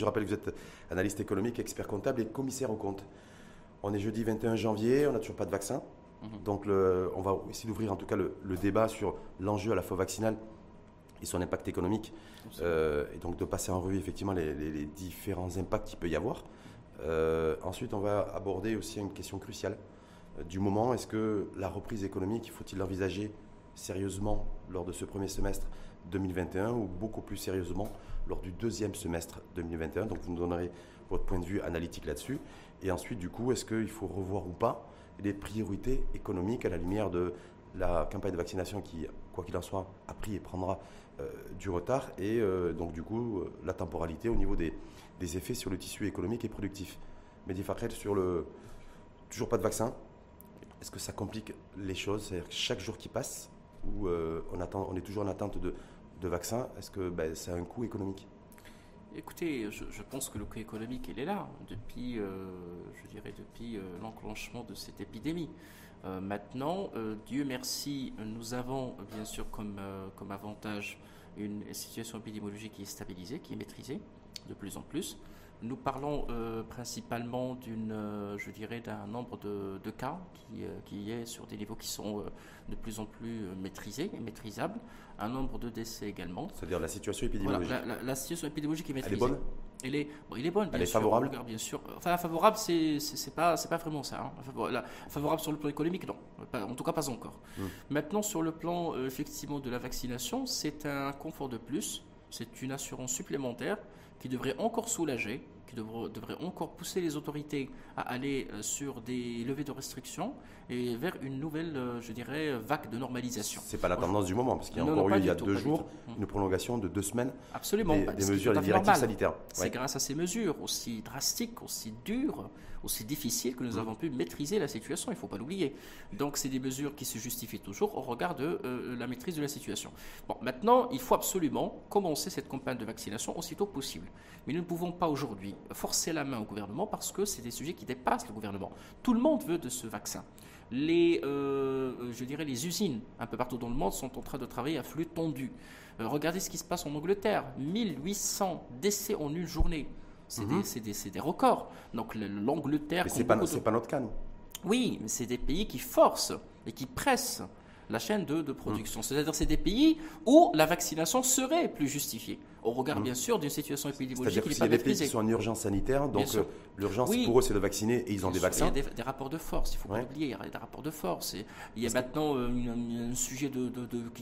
Je rappelle que vous êtes analyste économique, expert comptable et commissaire au compte. On est jeudi 21 janvier, on n'a toujours pas de vaccin. Mhm. Donc on va essayer d'ouvrir en tout cas le, débat sur l'enjeu à la fois vaccinal et son impact économique. Euh, et donc de passer en revue effectivement les, différents impacts qu'il peut y avoir. Euh, ensuite, on va aborder aussi une question cruciale euh, du moment. Est-ce que la reprise économique, faut-il l'envisager sérieusement lors de ce premier semestre? 2021 ou beaucoup plus sérieusement lors du deuxième semestre 2021 Donc vous nous donnerez votre point de vue analytique là-dessus. Et ensuite, du coup, est-ce qu'il faut revoir ou pas les priorités économiques à la lumière de la campagne de vaccination qui, quoi qu'il en soit, a pris et prendra euh, du retard et euh, donc du coup euh, la temporalité au niveau des, effets sur le tissu économique et productif? Mehdi Fakret, sur le toujours pas de vaccin, est-ce que ça complique les choses? C'est-à-dire que chaque jour qui passe, où on, attend, on est toujours en attente de, de vaccins, est-ce que ben, ça a un coût économique? Écoutez, je, pense que le coût économique, il est là depuis, je dirais, depuis l'enclenchement de cette épidémie. Euh, maintenant, euh, Dieu merci, nous avons bien sûr comme, euh, comme avantage une situation épidémiologique qui est stabilisée, qui est maîtrisée de plus en plus. Nous parlons principalement d'une, je dirais, d'un nombre de, de cas qui, qui, est sur des niveaux qui sont de plus en plus maîtrisés et maîtrisables. Un nombre de décès également. C'est-à-dire la situation épidémiologique. la, situation épidémiologique est maîtrisée. Elle est bonne elle est, il est bonne, bien Elle est favorable bien sûr. Enfin, favorable, c'est pas, pas vraiment ça. Hein. Favorable sur le plan économique, non. en tout cas, pas encore. Hmm. Maintenant, sur le plan, euh, effectivement, de la vaccination, c'est un confort de plus. C'est une assurance supplémentaire qui devrait encore soulager qui devrait, encore pousser les autorités à aller euh, sur des levées de restrictions et vers une nouvelle, euh, je dirais, vague de normalisation. C'est pas la tendance du moment, parce qu'il y a encore eu il y a deux jours une prolongation de deux semaines Absolument, des, mesures, des directives sanitaires. C'est grâce à ces mesures aussi drastiques, aussi dures, aussi difficiles que nous mmh. avons pu maîtriser la situation, il ne faut pas l'oublier. Donc c'est des mesures qui se justifient toujours au regard de euh, la maîtrise de la situation. Bon, maintenant, il faut absolument commencer cette campagne de vaccination aussitôt possible. Mais nous ne pouvons pas aujourd'hui forcer la main au gouvernement parce que c'est des sujets qui dépassent le gouvernement. Tout le monde veut de ce vaccin. Les, euh, je dirais, les usines un peu partout dans le monde sont en train de travailler à flux tendu. Euh, regardez ce qui se passe en Angleterre. 1800 décès en une journée. C'est mhm. des, des, records. Donc l'Angleterre... Mais ce n'est pas, pas notre cas, nous. Oui, mais c'est des pays qui forcent et qui pressent la chaîne de, de production. Mmh. C'est-à-dire c'est des pays où la vaccination serait plus justifiée, au regard mmh. bien sûr d'une situation épidémiologique qui n'est pas y a des pays qui sont en urgence sanitaire, donc euh, l'urgence pour eux c'est de vacciner et ils ont des vaccins. Il y a des, rapports de force, il faut pas oublier, il y a des rapports de force. il y a maintenant euh, un sujet de,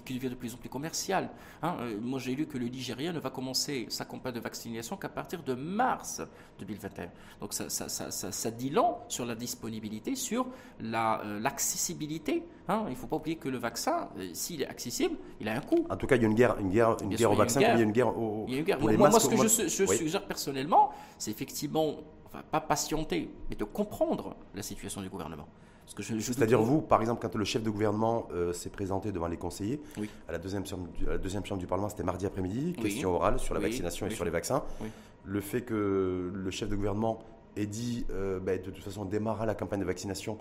qui devient de plus en plus commercial. Hein. Euh, moi j'ai lu que le Nigeria ne va commencer sa campagne de vaccination qu'à partir de mars 2021. Donc ça, ça, ça, ça, dit long sur la disponibilité, sur l'accessibilité. Hein. Il ne faut pas oublier que le vaccin, euh, s'il est accessible, il a un coût. En tout cas, il y a une guerre, une guerre, une guerre au vaccin, il y a une guerre au. Il y a une guerre. Moi, ce que je, suggère personnellement, c'est effectivement, enfin, pas patienter, mais de comprendre la situation du gouvernement. C'est-à-dire vous, par exemple, quand le chef de gouvernement euh, s'est présenté devant les conseillers, à, la deuxième chambre du, la deuxième chambre du Parlement, c'était mardi après-midi, question orale sur la vaccination et sur les vaccins. Le fait que le chef de gouvernement ait dit, euh, bah, de toute façon, on démarrera la campagne de vaccination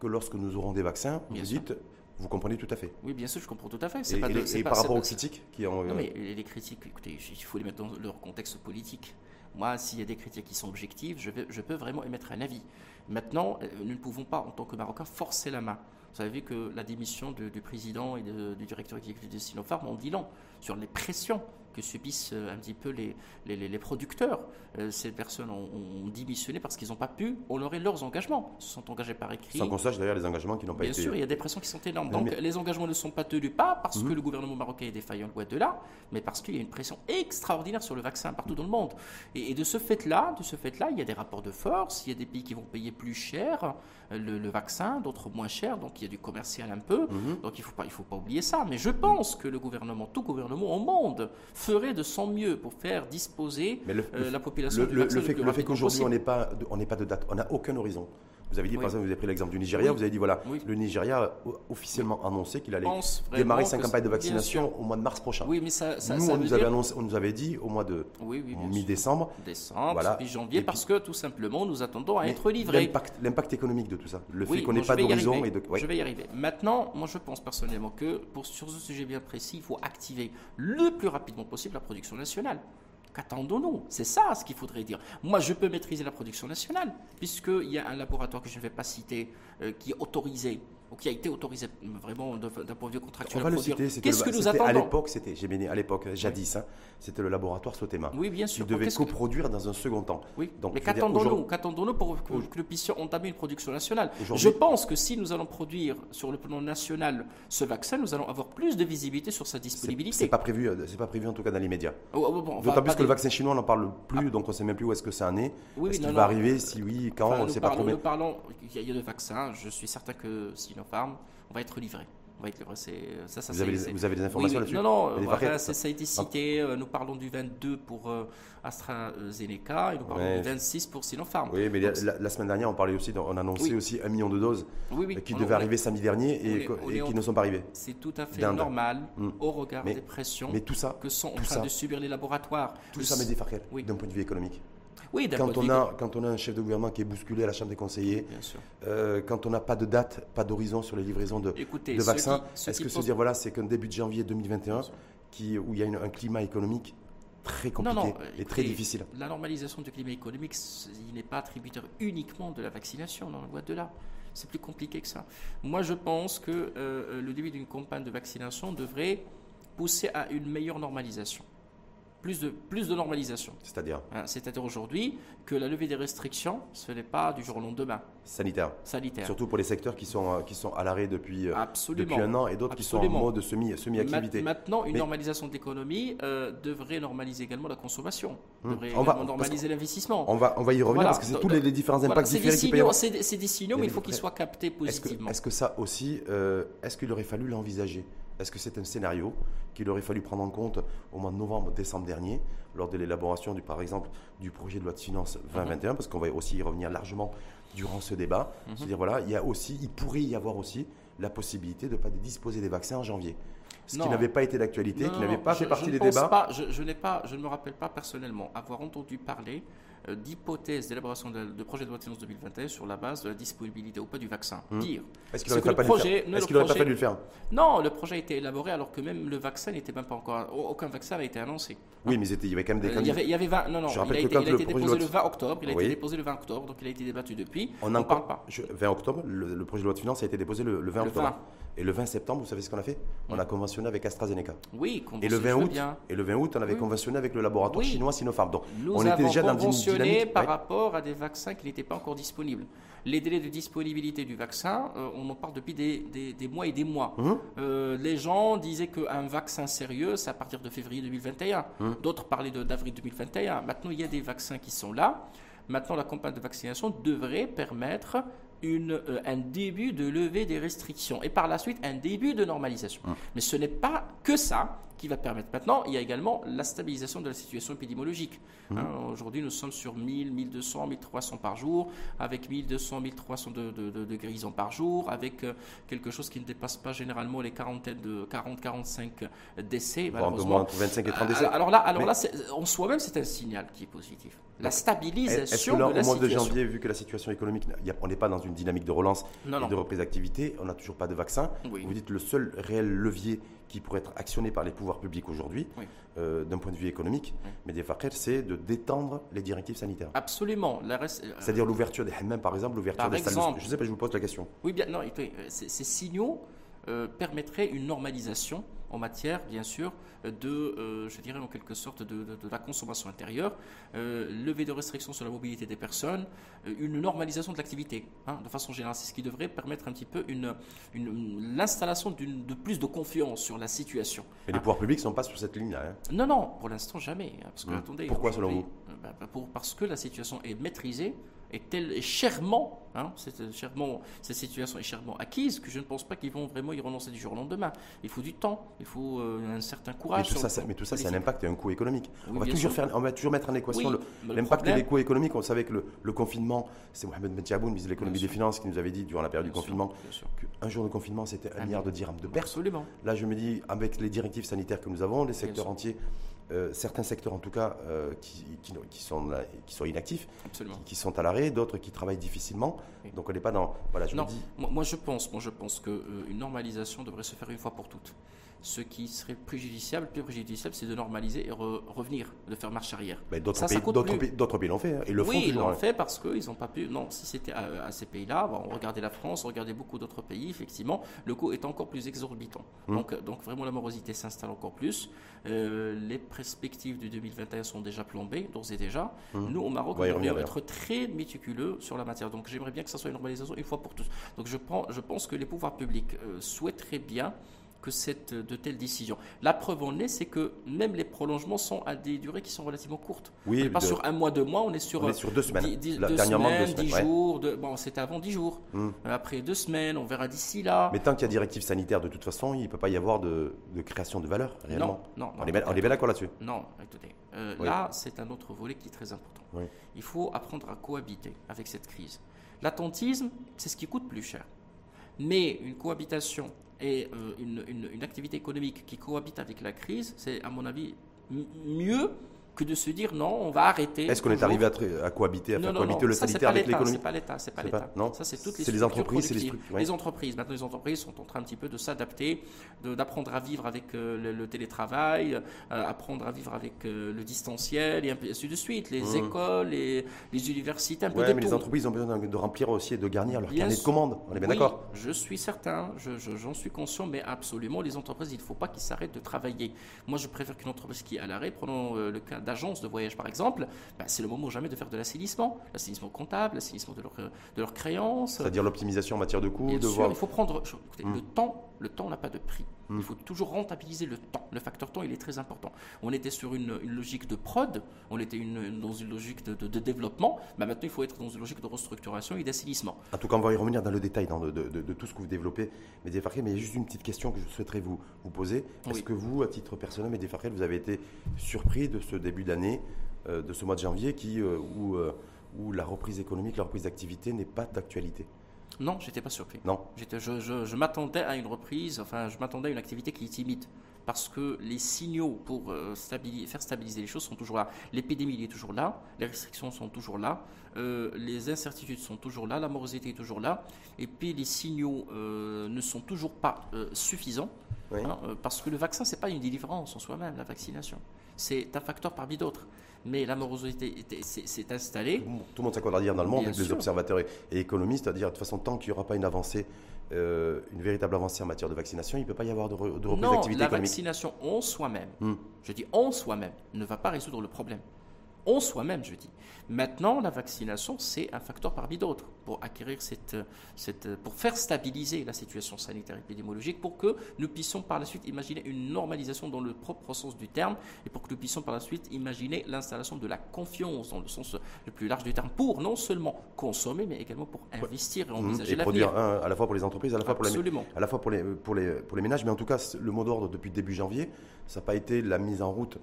que lorsque nous aurons des vaccins, vous dites, vous comprenez tout à fait. Oui, bien sûr, je comprends tout à fait. Et, pas et, par rapport aux critiques qui ont. Non, mais les critiques, écoutez, il faut les mettre dans leur contexte politique. Moi, s'il y a des critiques qui sont objectives, je, vais, je peux vraiment émettre un avis. Maintenant, euh, nous ne pouvons pas, en tant que Marocains, forcer la main. Vous avez vu que la démission du président et du directeur exécutif de Sinopharm en dit long sur les pressions que subissent euh, un petit peu les, les, producteurs. Euh, ces personnes ont, démissionné parce qu'ils n'ont pas pu honorer leurs engagements. Ils se sont engagés par écrit. Sans qu'on sache d'ailleurs les engagements qui n'ont pas été. Bien sûr, il y a des pressions qui sont énormes. Donc les engagements ne sont pas tenus, pas parce que mhm. le gouvernement marocain est défaillant loin de là, mais parce qu'il y a une pression extraordinaire sur le vaccin partout dans le monde. Et, de ce fait-là, de ce fait-là, il y a des rapports de force. Il y a des pays qui vont payer plus cher le, vaccin, d'autres moins cher. Donc il y a du commercial un peu. Mhm. Donc il faut pas, il faut pas oublier ça. Mais je pense que le gouvernement, tout gouvernement au monde, ferait de son mieux pour faire disposer euh, la population le, du fait, le fait qu'aujourd'hui on n'est pas, on pas de date, on n'a aucun horizon. Vous avez dit, par exemple, vous avez pris l'exemple du Nigeria, vous avez dit, voilà, le Nigeria a officiellement annoncé qu'il allait démarrer sa campagne de vaccination au mois de mars prochain. Oui, mais ça, ça Nous, on, nous avait on nous avait dit au mois de mi-décembre. Décembre, voilà. puis janvier, parce que tout simplement, nous attendons à être livrés. L'impact économique de tout ça, le fait qu'on n'ait pas d'horizon. de. Je vais y arriver. Maintenant, moi, je pense personnellement que pour, sur ce sujet bien précis, il faut activer le plus rapidement possible la production nationale Qu'attendons-nous? C'est ça ce qu'il faudrait dire. Moi, je peux maîtriser la production nationale, puisqu'il y a un laboratoire que je ne vais pas citer, euh, qui est autorisé ou qui a été autorisé vraiment d'un point de vue contractuel. On va le citer. Qu'est-ce que nous attendons À l'époque, c'était, j'ai à l'époque, jadis, hein, c'était le laboratoire Sotema. Oui, bien sûr. Qui devait coproduire dans un second temps. Oui. Donc, mais qu'attendons-nous Qu'attendons-nous pour que, nous puissions entamer une production nationale? Je pense que si nous allons produire sur le plan national ce vaccin, nous allons avoir plus de visibilité sur sa disponibilité. C'est pas prévu, euh, c'est pas prévu en tout cas dans l'immédiat. Oh, oh, bon, D'autant plus que le vaccin chinois, on n'en parle plus, ah. donc on ne sait même plus où est-ce que ça en est. Oui, est-ce qu'il va arriver Si oui, quand On ne sait pas trop. Nous parlons, il y a de vaccins. Je suis certain que Sinopharm on va être livré. On va être livré. Ça, ça, vous, avez, vous, avez, des informations là-dessus Non, non, ça, a été cité. Euh, nous parlons du 22 pour euh, AstraZeneca et nous parlons du 26 pour Sinopharm. Oui, mais la, semaine dernière, on parlait aussi, on annonçait aussi un million de doses qui devaient arriver samedi dernier et, qui ne sont pas arrivées. C'est tout à fait normal hmm. au regard des pressions mais tout ça, que sont en train de subir les laboratoires. Tout ça, mais des d'un point de vue économique. Oui, quand on, a, quand on a un chef de gouvernement qui est bousculé à la Chambre des conseillers, euh, quand on n'a pas de date, pas d'horizon sur les livraisons de, de vaccins, est-ce que se dire, voilà, c'est qu'un début de janvier 2021 qui, où il y a un climat économique très compliqué et très difficile. La normalisation du climat économique, il n'est pas tributaire uniquement de la vaccination, on en voit de là. C'est plus compliqué que ça. Moi, je pense que euh, le début d'une campagne de vaccination devrait pousser à une meilleure normalisation plus de, plus de normalisation. C'est-à-dire hein, C'est-à-dire aujourd'hui que la levée des restrictions, ce n'est pas du jour au lendemain. Sanitaire. Sanitaire. Surtout pour les secteurs qui sont, euh, qui sont à l'arrêt depuis, euh, depuis un an et d'autres qui sont en mode semi-activité. Maintenant, une normalisation de l'économie euh, devrait normaliser également la consommation, hmm. devrait on va, normaliser l'investissement. On va, on va y revenir parce que c'est tous les, différents impacts différents C'est des, signaux, mais il faut qu'ils soient captés positivement. Est-ce que, ça aussi, est-ce qu'il aurait fallu l'envisager est-ce que c'est un scénario qu'il aurait fallu prendre en compte au mois de novembre, décembre dernier, lors de l'élaboration, du, par exemple, du projet de loi de finances 2021, mhm. parce qu'on va aussi y revenir largement durant ce débat. Mhm. C'est-à-dire, voilà, il, y a aussi, il pourrait y avoir aussi la possibilité de ne pas disposer des vaccins en janvier. Ce qui n'avait pas été d'actualité, qui n'avait pas fait partie des débats. je, je, pas, je ne me rappelle pas personnellement avoir entendu parler d'hypothèses d'élaboration de, projet de loi de finances 2021 sur la base de la disponibilité ou pas du vaccin. Hmm. Dire. Est-ce qu'il n'aurait pas, pas, fallu le faire Non, le projet a été élaboré alors que même le vaccin n'était même pas encore. Aucun vaccin n'a été annoncé. Oui, mais il y avait quand même des. Euh, il, y avait, il y avait 20. Non, non, il a, été, il a été déposé le 20 octobre. Il a été déposé le 20 octobre, donc il a été débattu depuis. On n'en parle pas. 20 octobre, le, projet de loi de finances a été déposé le, 20 octobre. Et le 20 septembre, vous savez ce qu'on a fait On a conventionné avec AstraZeneca. Oui, et le 20 août, et le 20 août, on avait conventionné avec le laboratoire chinois Sinopharm. Donc, on était déjà dans une dynamique par rapport à des vaccins qui n'étaient pas encore disponibles. Les délais de disponibilité du vaccin, euh, on en parle depuis des, mois et des mois. Hum. Euh, les gens disaient qu'un vaccin sérieux, c'est à partir de février 2021. Hum. D'autres parlaient d'avril 2021. Maintenant, il y a des vaccins qui sont là. Maintenant, la campagne de vaccination devrait permettre une, euh, un début de levée des restrictions et par la suite un début de normalisation. Hum. Mais ce n'est pas que ça qui va permettre. Maintenant, il y a également la stabilisation de la situation épidémiologique. Hum. Hein, aujourd'hui, nous sommes sur 1000, 1200, 1300 par jour, avec 1200, 1300 de, de, de, guérisons par jour, avec euh, quelque chose qui ne dépasse pas généralement les quarantaines de 40-45 décès. Malheureusement. 25 et 30 décès. Alors là, alors là en soi-même, c'est un signal qui est positif. La stabilisation Est-ce que là, au mois de janvier, vu que la situation économique, on n'est pas dans une dynamique de relance et de reprise d'activité, on n'a toujours pas de vaccin. Vous dites le seul réel levier qui pourrait être actionné par les pouvoirs publics aujourd'hui, euh, d'un point de vue économique, mais des c'est de détendre les directives sanitaires. Absolument. Euh, C'est-à-dire l'ouverture des hammams, par exemple, l'ouverture des salles. Je ne sais pas, je vous pose la question. Oui, bien, non, ces signaux euh, permettraient une normalisation en matière, bien sûr, de, euh, je dirais en quelque sorte, de, la consommation intérieure, euh, levée de restrictions sur la mobilité des personnes, euh, une normalisation de l'activité, hein, de façon générale. C'est ce qui devrait permettre un petit peu une, l'installation de plus de confiance sur la situation. Mais les pouvoirs publics ne sont pas sur cette ligne-là. Hein. Non, non, pour l'instant jamais. Hein, parce que, hum. attendez, Pourquoi selon vous bah, bah, Parce que la situation est maîtrisée est, tel, chèrement, hein, cette, chèrement, cette situation est chèrement acquise que je ne pense pas qu'ils vont vraiment y renoncer du jour au lendemain. Il faut du temps, il faut euh, un certain courage. Mais tout, ça, mais tout ça, c'est un impact et un coût économique. on, va toujours faire, on va toujours mettre en équation l'impact et les coûts économiques. On savait que le, confinement, c'est Mohamed Metiaboun, ministre de l'économie des finances, qui nous avait dit durant la période du confinement qu'un jour de confinement, c'était un, milliard de dirhams de perte. Absolument. Là, je me dis, avec les directives sanitaires que nous avons, les secteurs entiers euh, certains secteurs en tout cas euh, qui, qui, qui, sont, qui sont inactifs, Absolument. qui, sont à l'arrêt, d'autres qui travaillent difficilement. Oui. Donc on n'est pas dans... Voilà, je non, me dis... moi, moi, je pense, moi je pense qu'une normalisation devrait se faire une fois pour toutes. Ce qui serait préjudiciable, plus préjudiciable, c'est de normaliser et re- revenir, de faire marche arrière. Mais d'autres pays, d'autres pays, l'ont fait, hein, et le font oui, ils toujours. l'ont fait parce qu'ils n'ont pas pu. Non, si c'était à, à ces pays-là, bon, on regardait la France, on regardait beaucoup d'autres pays, effectivement, le coût est encore plus exorbitant. Hum. Donc, donc vraiment, la morosité s'installe encore plus. Euh, les perspectives du 2021 sont déjà plombées, d'ores et déjà. Hum. Nous, au Maroc, On revenir, être très méticuleux sur la matière. Donc, j'aimerais bien que ça soit une normalisation une fois pour tous. Donc, je, prends, je pense que les pouvoirs publics euh, souhaiteraient bien que cette, de telles décisions. La preuve en est, c'est que même les prolongements sont à des durées qui sont relativement courtes. Oui, On n'est pas de- sur un mois, deux mois, on est sur, on est euh, sur deux semaines. dix- dix- Là, deux dernièrement, semaines, deux semaines, dix ouais. jours. de- bon, c'était avant dix jours. Hum. Euh, Après deux semaines, on verra d'ici là. Mais tant qu'il y a directive sanitaire, de toute façon, il ne peut pas y avoir de, de création de valeur, réellement. non, non, on, est bien, bien d'accord là-dessus. Non, écoutez, euh, Oui. là, c'est un autre volet qui est très important. Oui. Il faut apprendre à cohabiter avec cette crise. L'attentisme, c'est ce qui coûte plus cher. Mais une cohabitation et euh, une, une- activité économique qui cohabite avec la crise, c'est à mon avis mieux que de se dire non, on va arrêter. Est-ce qu'on est arrivé à, à cohabiter, à Non, faire non, cohabiter non, le ça, sanitaire avec l'économie C'est pas l'État, c'est pas l'État. non Ça, c'est toutes les les entreprises, c'est les structures. Les entreprises, maintenant, les entreprises sont en train un petit peu de s'adapter, d'apprendre à vivre avec euh, le, le télétravail, euh, apprendre à vivre avec euh, le distanciel, et peu- ainsi de suite. Les Mhm. écoles, les, les universités, un peu Ouais, de mais tout. les entreprises ont besoin de remplir aussi et de garnir leur Bien carnet de commandes. On est bien Oui, d'accord Je suis certain, je- je- j'en suis conscient, mais absolument, les entreprises, il ne faut pas qu'ils s'arrêtent de travailler. Moi, je préfère qu'une entreprise qui est à l'arrêt, prenons euh, le cas d'agence de voyage par exemple, ben, c'est le moment jamais de faire de l'assainissement, l'assainissement comptable, l'assainissement de leurs de leurs créances. C'est-à-dire l'optimisation en matière de coûts, Bien de sûr, voir. il faut prendre. je- écoutez, Mm. Le temps, le temps n'a pas de prix. Il faut toujours rentabiliser le temps. Le facteur temps, il est très important. On était sur une, une logique de prod, on était une- dans une logique de, de- de développement. Ben, maintenant, il faut être dans une logique de restructuration et d'assainissement. En tout cas, on va y revenir dans le détail dans de, de- de- de tout ce que vous développez, Farkel, mais il y a juste une petite question que je souhaiterais vous, vous poser. Est-ce Oui. que vous, à titre personnel, Mehdi Farkel, vous avez été surpris de ce début d'année, euh, de ce mois de janvier, qui, euh, où, euh, où la reprise économique, la reprise d'activité n'est pas d'actualité? Non, j'étais pas surpris. Non J'étais- je je- je m'attendais à une reprise, enfin, je m'attendais à une activité qui est timide. Parce que les signaux pour euh, faire stabiliser les choses sont toujours là. L'épidémie est toujours là, les restrictions sont toujours là, euh, les incertitudes sont toujours là, la morosité est toujours là, et puis les signaux euh, ne sont toujours pas suffisants. Oui. hein, parce que le vaccin, c'est pas une délivrance en soi-même, la vaccination. C'est un facteur parmi d'autres. Mais la morosité s'est installée. Tout le monde- s'accorde à dire dans le monde, Bien les sûr. observateurs et, et économistes, à dire de toute façon, tant qu'il n'y aura pas une avancée, euh, une véritable avancée en matière de vaccination, il ne peut pas y avoir de, re- de reprise Non, d'activité la économique. vaccination en soi-même, Hmm. je dis en soi-même, ne va pas résoudre le problème. En soi-même, je dis. Maintenant, la vaccination, c'est un facteur parmi d'autres pour acquérir cette, cette, pour faire stabiliser la situation sanitaire épidémiologique, pour que nous puissions par la suite imaginer une normalisation dans le propre sens du terme, et pour que nous puissions par la suite imaginer l'installation de la confiance dans le sens le plus large du terme, pour non seulement consommer, mais également pour investir et Mhm. envisager Et l'avenir. produire un, à la fois pour les entreprises, à la fois pour les, à la fois pour les, pour les, pour les ménages, mais en tout cas, le mot d'ordre depuis début janvier, ça n'a pas été la mise en route,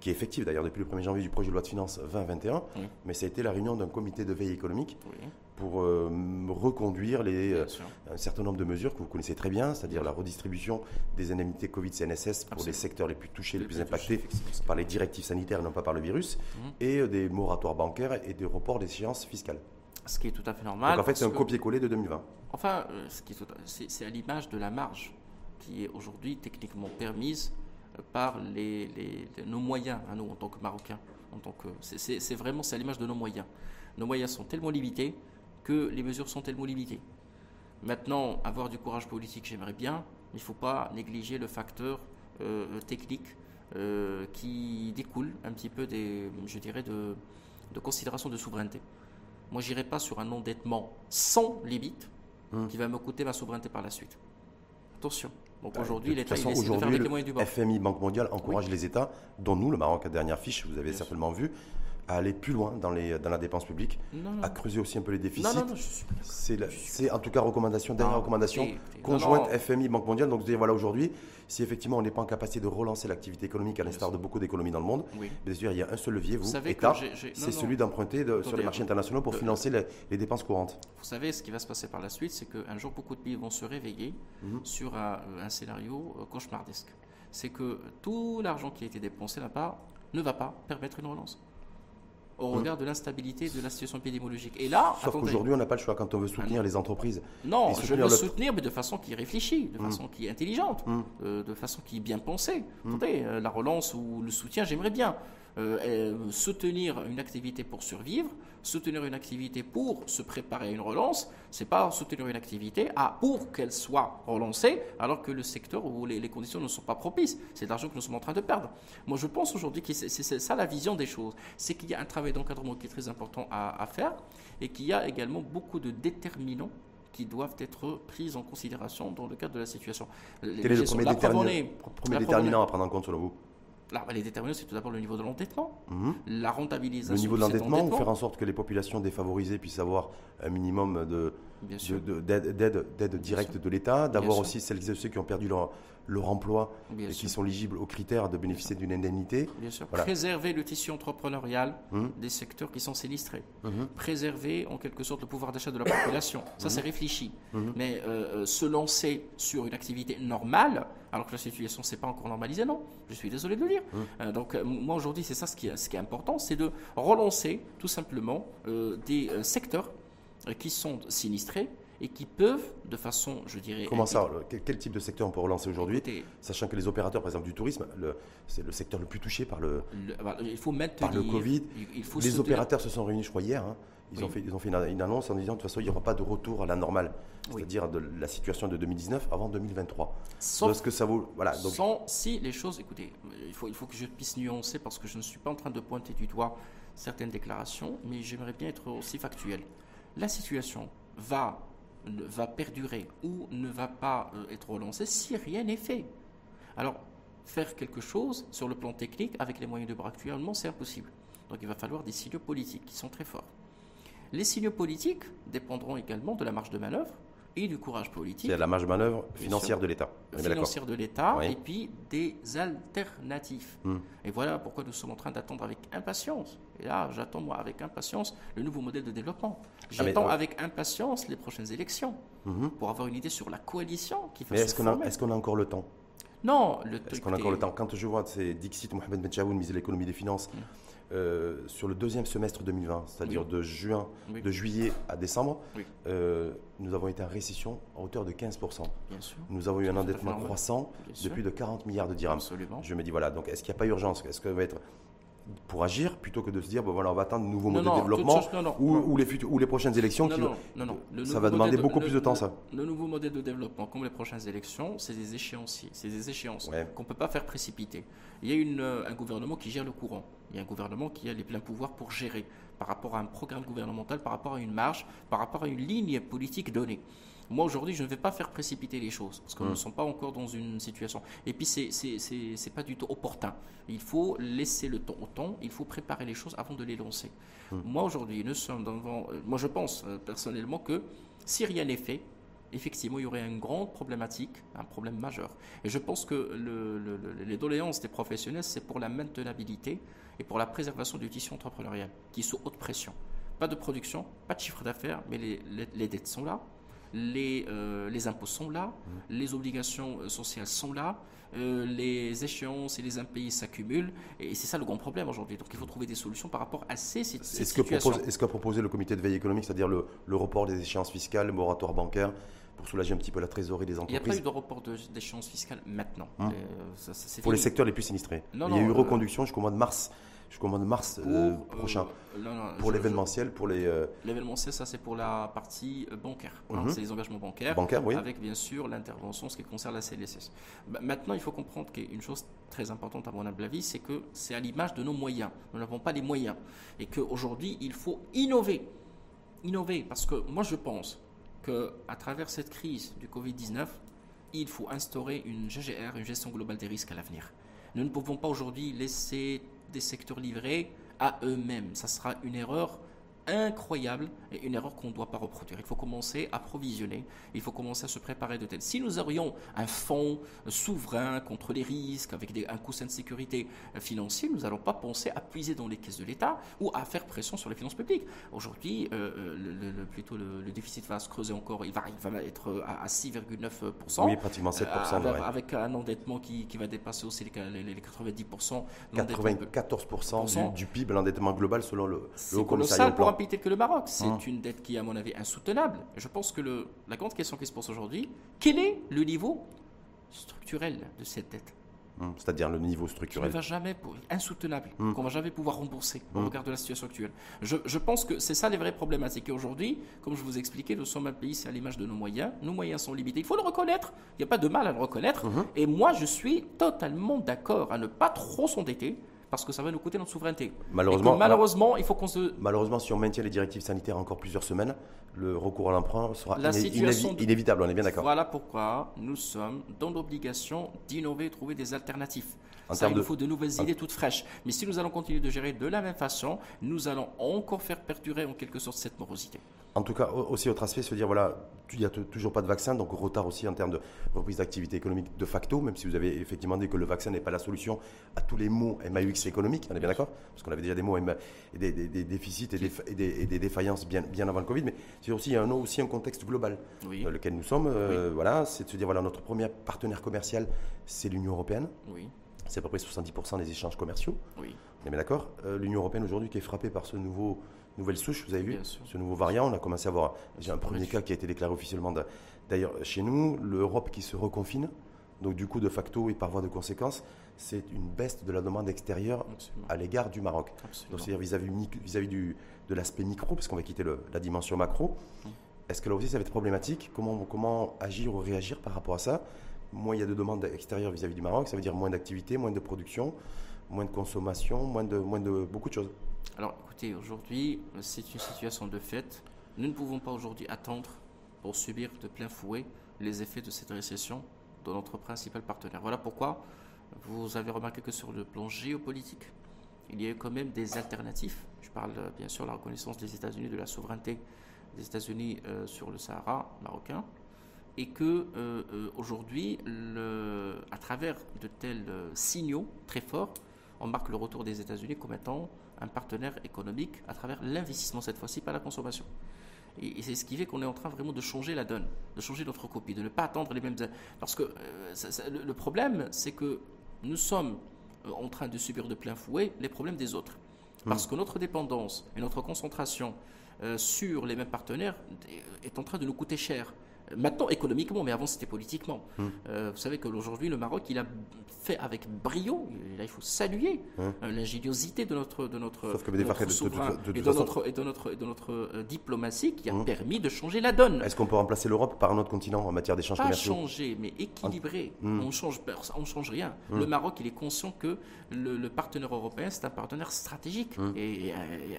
qui est effective d'ailleurs depuis le 1er janvier du projet de loi de finances 2021, Oui. mais ça a été la réunion d'un comité de veille économique Oui, pour euh, reconduire les, euh, un certain nombre de mesures que vous connaissez très bien, c'est-à-dire la redistribution des indemnités Covid-CNSS pour les secteurs les plus touchés, les plus plus impactés touchés, par les directives sanitaires et non pas par le virus, Mhm. et euh, des moratoires bancaires et des reports d'échéances fiscales. Ce qui est tout à fait normal. Donc en fait, c'est un que- copier-coller de 2020. Enfin, euh, ce à- c'est c'est à l'image de la marge qui est aujourd'hui techniquement permise par les, les- les- nos moyens, à nous en tant que Marocains. En tant que, c'est- vraiment c'est à l'image de nos moyens. Nos moyens sont tellement limités que les mesures sont tellement limitées. Maintenant, avoir du courage politique, j'aimerais bien, mais il ne faut pas négliger le facteur euh, technique euh, qui découle un petit peu des, je dirais, de, de considérations de souveraineté. Moi, j'irai pas sur un endettement sans limite Hmm. qui va me coûter ma souveraineté par la suite. Attention. Donc Bah, aujourd'hui, l'État essaie de faire aujourd'hui, avec le les moyens du bord. FMI, Banque mondiale, encourage les États, dont nous, le Maroc, à dernière fiche, vous avez Bien certainement vu, à aller plus loin dans, les, dans la dépense publique, Non, non. à creuser aussi un peu les déficits. C'est en tout cas recommandation, dernière Non, recommandation conjointe. FMI, Banque mondiale. Donc, voilà, aujourd'hui, si effectivement on n'est pas en capacité de relancer l'activité économique à l'instar de beaucoup d'économies dans le monde, Oui. bien sûr, il y a un seul levier, vous, État, c'est celui d'emprunter de- sur les marchés internationaux pour de- financer les, les dépenses courantes. Vous savez, ce qui va se passer par la suite, c'est qu'un jour, beaucoup de pays vont se réveiller Mhm. sur un, un scénario euh, cauchemardesque. c'est que tout l'argent qui a été dépensé là-bas ne va pas permettre une relance au regard de l'instabilité de la situation épidémiologique. Et là, sauf qu'aujourd'hui, on n'a pas le choix quand on veut soutenir les entreprises. Non, je veux soutenir, mais de façon qui réfléchit, de façon qui est intelligente, euh, de façon qui est bien pensée. Attendez, euh, la relance ou le soutien, j'aimerais bien. Euh, soutenir une activité pour survivre, soutenir une activité pour se préparer à une relance, c'est pas soutenir une activité à, pour qu'elle soit relancée alors que le secteur ou les, conditions ne sont pas propices. C'est l'argent que nous sommes en train de perdre. Moi, je pense aujourd'hui que c'est ça la vision des choses. C'est qu'il y a un travail d'encadrement qui est très important à, faire et qu'il y a également beaucoup de déterminants qui doivent être pris en considération dans le cadre de la situation. Quel est le premier, déterminant à prendre en compte selon vous? Là, les déterminants, c'est tout d'abord le niveau de l'endettement, mhm. la rentabilisation. Le niveau de l'endettement, ou faire en sorte que les populations défavorisées puissent avoir un minimum d'aide directe de l'État, d'avoir aussi celles et ceux qui ont perdu leur, leur emploi et qui sont éligibles aux critères de bénéficier d'une indemnité. Bien sûr. Préserver le tissu entrepreneurial hum. des secteurs qui sont sinistrés. Hum. Préserver en quelque sorte le pouvoir d'achat de la population. Ça, c'est réfléchi. Mais euh, euh, se lancer sur une activité normale, alors que la situation ne s'est pas encore normalisée, non. Je suis désolé de le dire. Euh, donc, moi, aujourd'hui, c'est ça ce qui, ce qui est important, c'est de relancer tout simplement des secteurs qui sont sinistrés et qui peuvent, de façon, je dirais. Comment ça quel, type de secteur on peut relancer aujourd'hui Sachant que les opérateurs, par exemple, du tourisme, c'est le secteur le plus touché par le, il faut par le Covid. Il, faut les opérateurs se sont réunis, je crois, hier. Hein. Ils, ont fait, ils ont fait une, annonce en disant de toute façon, il n'y aura pas de retour à la normale, c'est-à-dire de la situation de 2019 avant 2023. Sauf que ça vaut. Voilà, donc... Sans, si les choses. Écoutez, il faut, il faut que je puisse nuancer parce que je ne suis pas en train de pointer du doigt certaines déclarations, mais j'aimerais bien être aussi factuel. La situation va va perdurer ou ne va pas euh, être relancé si rien n'est fait. Alors, faire quelque chose sur le plan technique avec les moyens de bras actuellement, c'est impossible. Donc il va falloir des signaux politiques qui sont très forts. Les signaux politiques dépendront également de la marge de manœuvre et du courage politique. C'est la marge de manœuvre financière de l'État. Financière de l'État et puis des alternatives. Hmm. Et voilà pourquoi nous sommes en train d'attendre avec impatience. Et là, j'attends moi avec impatience le nouveau modèle de développement. Ah, j'attends avec impatience les prochaines élections hmm. pour avoir une idée sur la coalition qui va Mais est-ce qu'on a, est qu'on a encore le temps? Non, le Est-ce qu'on a encore le temps? Quand je vois ces Dixit, Mohamed Ben mise l'économie des finances, hmm. Euh, sur le deuxième semestre 2020, c'est-à-dire de juin, de juillet à décembre, euh, nous avons été en récession à hauteur de 15%. Nous avons eu un endettement croissant depuis de 40 milliards de dirhams. Je me dis voilà, donc est-ce qu'il n'y a pas urgence? Est-ce que va être pour agir plutôt que de se dire bon, voilà on va attendre de nouveaux modes de développement ou, les ou les prochaines élections qui, ça va demander beaucoup plus de temps ça. le nouveau modèle de développement comme les prochaines élections c'est des échéanciers c'est des échéances qu'on ne peut pas faire précipiter. Il y a une, un gouvernement qui gère le courant. Il y a un gouvernement qui a les pleins pouvoirs pour gérer par rapport à un programme gouvernemental par rapport à une marge par rapport à une ligne politique donnée moi, aujourd'hui, je ne vais pas faire précipiter les choses, parce que nous ne sommes pas encore dans une situation. Et puis, ce n'est pas du tout opportun. Il faut laisser le temps au temps, il faut préparer les choses avant de les lancer. Moi, aujourd'hui, nous sommes devant. Euh, moi, je pense euh, personnellement que si rien n'est fait, effectivement, il y aurait une grande problématique, un problème majeur. Et je pense que le, les doléances des professionnels, c'est pour la maintenabilité et pour la préservation du tissu entrepreneurial, qui est sous haute pression. Pas de production, pas de chiffre d'affaires, mais les dettes sont là, les, euh, les impôts sont là, mmh. les obligations euh, sociales sont là, euh, les échéances et les impayés s'accumulent, et c'est ça le grand problème aujourd'hui. Donc il faut trouver des solutions par rapport à ces, situations. Est-ce qu'a proposé le comité de veille économique, c'est-à-dire le, report des échéances fiscales, le moratoire bancaire pour soulager un petit peu la trésorerie des entreprises. Il n'y a pas eu de report d'échéances fiscales maintenant. Mmh. pour les secteurs les plus sinistrés. il y a eu reconduction jusqu'au mois de mars jusqu'au mois de mars euh, prochain. Euh, pour l'événementiel, pour les. Euh, l'événementiel, ça c'est pour la partie bancaire. Hein, mhm. c'est les engagements bancaires. Bancaire, oui. Avec bien sûr l'intervention, ce qui concerne la CLSS. Bah, maintenant, il faut comprendre qu'une chose très importante à mon avis, c'est que c'est à l'image de nos moyens. Nous n'avons pas les moyens. Et qu'aujourd'hui, il faut innover. Innover. Parce que moi, je pense qu'à travers cette crise du Covid-19, il faut instaurer une GGR, une gestion globale des risques à l'avenir. Nous ne pouvons pas aujourd'hui laisser des secteurs livrés à eux-mêmes. Ça sera une erreur incroyable et une erreur qu'on ne doit pas reproduire. Il faut commencer à provisionner, il faut commencer à se préparer de tel. Si nous aurions un fonds souverain contre les risques, avec des, un coussin de sécurité financier, nous n'allons pas penser à puiser dans les caisses de l'État ou à faire pression sur les finances publiques. Aujourd'hui, euh, euh, le, plutôt le, déficit va se creuser encore, il va, il va être à, 6,9%. Oui, pratiquement 7%. Euh, avec, un endettement qui, qui, va dépasser aussi les, les 90%. 94% du, PIB, l'endettement global selon le, Haut Commissariat pays que le Maroc. C'est hum. une dette qui est, à mon avis, insoutenable. Je pense que le, la grande question qui se pose aujourd'hui, quel est le niveau structurel de cette dette? Hum, c'est-à-dire le niveau structurel. Qui ne va jamais, pour, insoutenable, hum. qu'on ne va jamais pouvoir rembourser au regard de la situation actuelle. Je, je pense que c'est ça les vraies problématiques. Et aujourd'hui, comme je vous expliquais, nous sommes un pays, c'est à l'image de nos moyens. Nos moyens sont limités. Il faut le reconnaître. Il n'y a pas de mal à le reconnaître. Et moi, je suis totalement d'accord à ne pas trop s'endetter parce que ça va nous coûter notre souveraineté. Malheureusement, malheureusement il faut qu'on se... Malheureusement, si on maintient les directives sanitaires encore plusieurs semaines, le recours à l'emprunt sera inévitable, on est bien d'accord. Voilà pourquoi nous sommes dans l'obligation d'innover et trouver des alternatives. ça, il nous faut de nouvelles idées toutes fraîches. Mais si nous allons continuer de gérer de la même façon, nous allons encore faire perdurer en quelque sorte cette morosité. En tout cas, aussi autre aspect, se dire, voilà, il n'y a toujours pas de vaccin, donc retard aussi en termes de reprise d'activité économique de facto, même si vous avez effectivement dit que le vaccin n'est pas la solution à tous les maux MAUX économiques, on est bien d'accord Parce qu'on avait déjà des mots et des, déficits et des, des, défaillances bien, bien avant le Covid, mais c'est aussi un, aussi un contexte global dans lequel nous sommes. Euh, voilà, c'est de se dire, voilà, notre premier partenaire commercial, c'est l'Union européenne. Oui. C'est à peu près 70% des échanges commerciaux. Oui. On est bien d'accord euh, L'Union européenne aujourd'hui qui est frappée par ce nouveau nouvelle souche, vous avez vu Ce nouveau variant, on a commencé à avoir j'ai un premier cas qui a été déclaré officiellement d'ailleurs chez nous, l'Europe qui se reconfine. Donc du coup, de facto et par voie de conséquence, c'est une baisse de la demande extérieure à l'égard du Maroc. Donc c'est-à-dire vis-à-vis, vis-à-vis du, de l'aspect micro, parce qu'on va quitter la dimension macro. Mmh. Est-ce que là aussi ça va être problématique? Comment, comment agir ou réagir par rapport à ça? Moins il y a de demandes extérieures vis-à-vis du Maroc, ça veut dire moins d'activité, moins de production, moins de consommation, moins de, moins de beaucoup de choses. Alors écoutez, aujourd'hui, c'est une situation de fait. Nous ne pouvons pas aujourd'hui attendre pour subir de plein fouet les effets de cette récession de notre principal partenaire. Voilà pourquoi vous avez remarqué que sur le plan géopolitique, il y a eu quand même des alternatives. Je parle bien sûr de la reconnaissance des États-Unis, de la souveraineté des États-Unis euh, sur le Sahara marocain, et que euh, euh, aujourd'hui, à travers de tels signaux très forts, on marque le retour des États-Unis comme étant un partenaire économique à travers l'investissement cette fois-ci, pas la consommation. Et, c'est ce qui fait qu'on est en train vraiment de changer la donne, de changer notre copie, de ne pas attendre les mêmes... Parce que euh, le, problème, c'est que nous sommes euh, en train de subir de plein fouet les problèmes des autres. Parce mmh. que notre dépendance et notre concentration euh, sur les mêmes partenaires est en train de nous coûter cher. Maintenant, économiquement, mais avant, c'était politiquement. Hum. Euh, vous savez qu'aujourd'hui, le Maroc, il a fait avec brio, là, il faut saluer euh, l'ingéniosité de notre, de notre, Sauf que de, et, de notre, et de notre, de notre euh, diplomatie qui a hum. permis de changer la donne. Est-ce qu'on peut remplacer l'Europe par un autre continent en matière d'échanges commerciaux? Pas changer, mais équilibrer. On change, on change rien. Le Maroc, il est conscient que le, partenaire européen, c'est un partenaire stratégique et,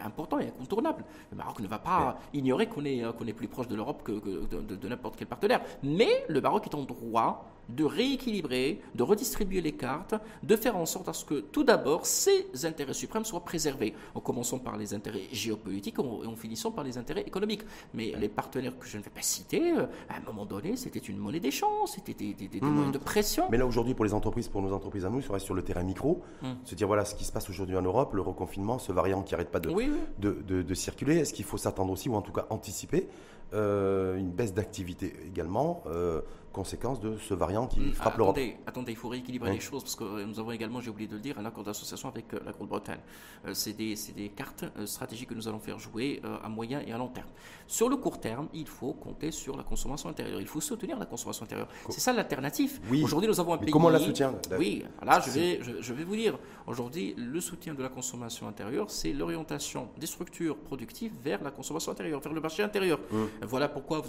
important et incontournable. Le Maroc ne va pas ignorer qu'on est, qu'on est plus proche de l'Europe que, de, de n'importe quel partenaire. Mais le Maroc est en droit de rééquilibrer, de redistribuer les cartes, de faire en sorte à ce que tout d'abord ses intérêts suprêmes soient préservés, en commençant par les intérêts géopolitiques et en finissant par les intérêts économiques. Mais les partenaires que je ne vais pas citer, euh, à un moment donné, c'était une monnaie d'échange, c'était des, des, mmh. moyens de pression. Mais là aujourd'hui, pour les entreprises, pour nos entreprises à nous, ça reste sur le terrain micro, mmh. se dire voilà ce qui se passe aujourd'hui en Europe, le reconfinement, ce variant qui n'arrête pas de, de, de circuler, est-ce qu'il faut s'attendre aussi, ou en tout cas anticiper une baisse d'activité également, euh, conséquence de ce variant qui mm, frappe l'Europe. Attendez, il faut rééquilibrer les choses parce que euh, nous avons également, j'ai oublié de le dire, un accord d'association avec la Grande-Bretagne. c'est des, des, cartes stratégiques que nous allons faire jouer à moyen et à long terme. Sur le court terme, il faut compter sur la consommation intérieure. Il faut soutenir la consommation intérieure. C'est ça l'alternative. Oui. Aujourd'hui, nous avons un pays. Comment on la soutient Oui, là, je vais, je vais vous dire. Aujourd'hui, le soutien de la consommation intérieure, c'est l'orientation des structures productives vers la consommation intérieure, vers le marché intérieur. Mmh. Voilà pourquoi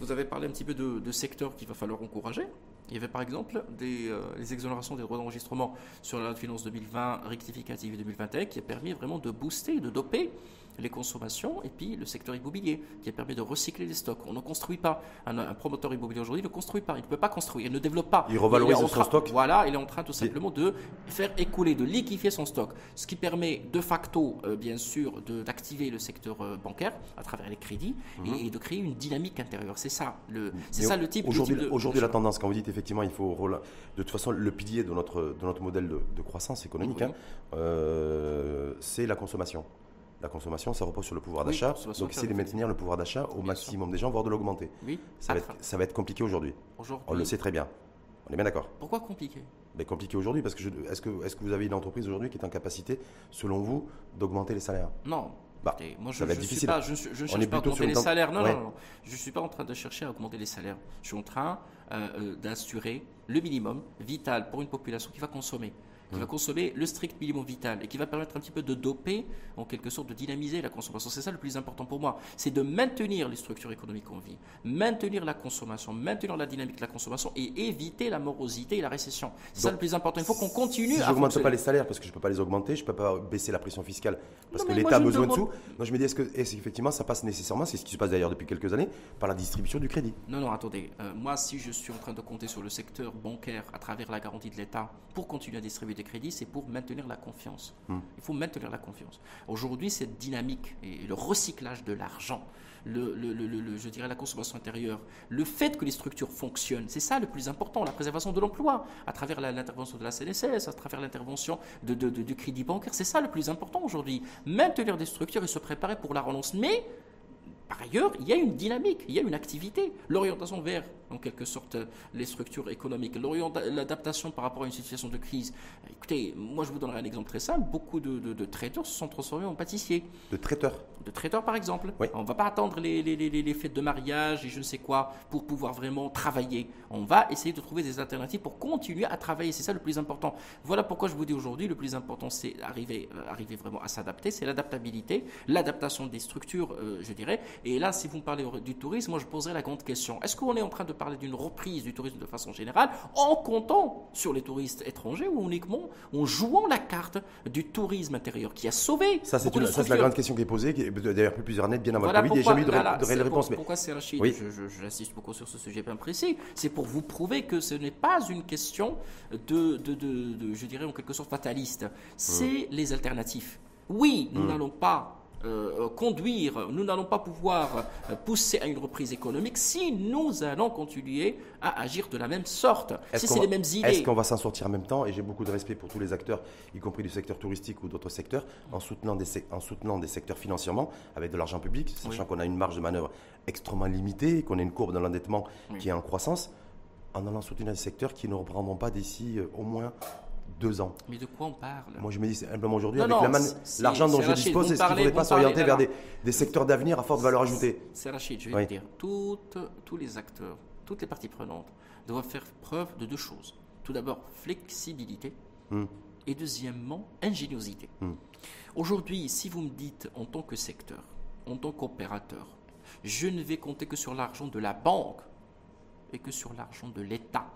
vous, avez parlé un petit peu de, secteurs qu'il va falloir encourager. Il y avait par exemple des, euh, les exonérations des droits d'enregistrement sur la loi de finances 2020 rectificative et 2021 qui a permis vraiment de booster, de doper les consommations et puis le secteur immobilier qui permet de recycler les stocks. On ne construit pas. Un, promoteur immobilier aujourd'hui ne construit pas. Il ne peut pas construire. Il ne développe pas. Il revalorise son stock. Voilà, il est en train tout simplement de faire écouler, de liquifier son stock. Ce qui permet de facto, euh, bien sûr, d'activer le secteur euh, bancaire à travers les crédits et, mhm. de créer une dynamique intérieure. C'est ça le, c'est ça le type. Aujourd'hui, aujourd'hui la tendance, quand vous dites effectivement, il faut de toute façon le pilier de notre de notre modèle de, croissance économique, hein, euh, c'est la consommation. La consommation, ça repose sur le pouvoir d'achat. donc, essayer de maintenir le pouvoir d'achat au maximum des gens, voire de l'augmenter. Oui. Ça, va être, ça va être compliqué aujourd'hui. On le sait très bien. On est bien d'accord. Pourquoi compliqué? Mais ben, compliqué aujourd'hui parce que est-ce que, est que vous avez une entreprise aujourd'hui qui est en capacité, selon vous, d'augmenter les salaires? Non. Bah, moi, je, ça va être difficile. Pas, je, je, cherche pas à augmenter les salaires. Non, non, non, Je ne suis pas en train de chercher à augmenter les salaires. Je suis en train euh, euh, d'assurer le minimum vital pour une population qui va consommer qui va consommer le strict minimum vital et qui va permettre un petit peu de doper, en quelque sorte, de dynamiser la consommation. C'est ça le plus important pour moi. C'est de maintenir les structures économiques en vie, maintenir la consommation, maintenir la dynamique de la consommation et éviter la morosité et la récession. C'est ça le plus important. Il faut qu'on continue si à. Je n'augmente pas les salaires parce que je ne peux pas les augmenter, je ne peux pas baisser la pression fiscale parce que l'État a besoin de sous. Non, je me dis, est-ce que effectivement ça passe nécessairement, c'est ce qui se passe d'ailleurs depuis quelques années, par la distribution du crédit? Non, non, attendez. Euh, moi, si je suis en train de compter sur le secteur bancaire à travers la garantie de l'État pour continuer à distribuer des crédits, c'est pour maintenir la confiance. Hmm. Il faut maintenir la confiance. Aujourd'hui, cette dynamique et le recyclage de l'argent, le, je dirais la consommation intérieure, le fait que les structures fonctionnent, c'est ça le plus important, la préservation de l'emploi, à travers l'intervention de la CNSS, à travers l'intervention de, du crédit bancaire, c'est ça le plus important aujourd'hui. Maintenir des structures et se préparer pour la relance. Mais par ailleurs, il y a une dynamique, il y a une activité. L'orientation vers, en quelque sorte, les structures économiques, l'adaptation par rapport à une situation de crise. Écoutez, moi je vous donnerai un exemple très simple. Beaucoup de, traiteurs se sont transformés en pâtissiers. De traiteurs De traiteurs, par exemple. On ne va pas attendre les, les, fêtes de mariage et je ne sais quoi pour pouvoir vraiment travailler. On va essayer de trouver des alternatives pour continuer à travailler. C'est ça le plus important. Voilà pourquoi je vous dis aujourd'hui, le plus important, c'est arriver, euh, arriver vraiment à s'adapter. C'est l'adaptabilité, l'adaptation des structures, euh, je dirais et là, si vous me parlez du tourisme, moi je poserai la grande question. Est-ce qu'on est en train de parler d'une reprise du tourisme de façon générale en comptant sur les touristes étrangers ou uniquement en jouant la carte du tourisme intérieur qui a sauvé Ça, c'est la grande question qui est posée, qui est d'ailleurs plusieurs années bien avant le Covid. Il n'y a jamais eu de, réelle réponse. Pourquoi c'est Rachid oui. J'insiste beaucoup sur ce sujet bien précis. C'est pour vous prouver que ce n'est pas une question de, de, de, je dirais en quelque sorte fataliste. C'est hmm. les alternatives. Oui, nous hmm. n'allons pas euh, euh, conduire, nous n'allons pas pouvoir euh, pousser à une reprise économique si nous allons continuer à agir de la même sorte, si c'est les mêmes idées. Est-ce qu'on va s'en sortir en même temps Et j'ai beaucoup de respect pour tous les acteurs, y compris du secteur touristique ou d'autres secteurs, en soutenant, des, en soutenant des secteurs financièrement avec de l'argent public, sachant qu'on a une marge de manœuvre extrêmement limitée, qu'on a une courbe de l'endettement qui est en croissance, en allant soutenir des secteurs qui ne reprendront pas d'ici au moins deux ans. Mais de quoi on parle? Moi, je me dis simplement aujourd'hui, avec l'argent dont je dispose, est-ce qu'il ne faudrait pas s'orienter vers des, secteurs d'avenir à forte valeur ajoutée C'est Rachid, je vais dire. Toutes, tous les acteurs, toutes les parties prenantes doivent faire preuve de deux choses. Tout d'abord, flexibilité. Hmm. Et deuxièmement, ingéniosité. Hmm. Aujourd'hui, si vous me dites en tant que secteur, en tant qu'opérateur, je ne vais compter que sur l'argent de la banque et que sur l'argent de l'État,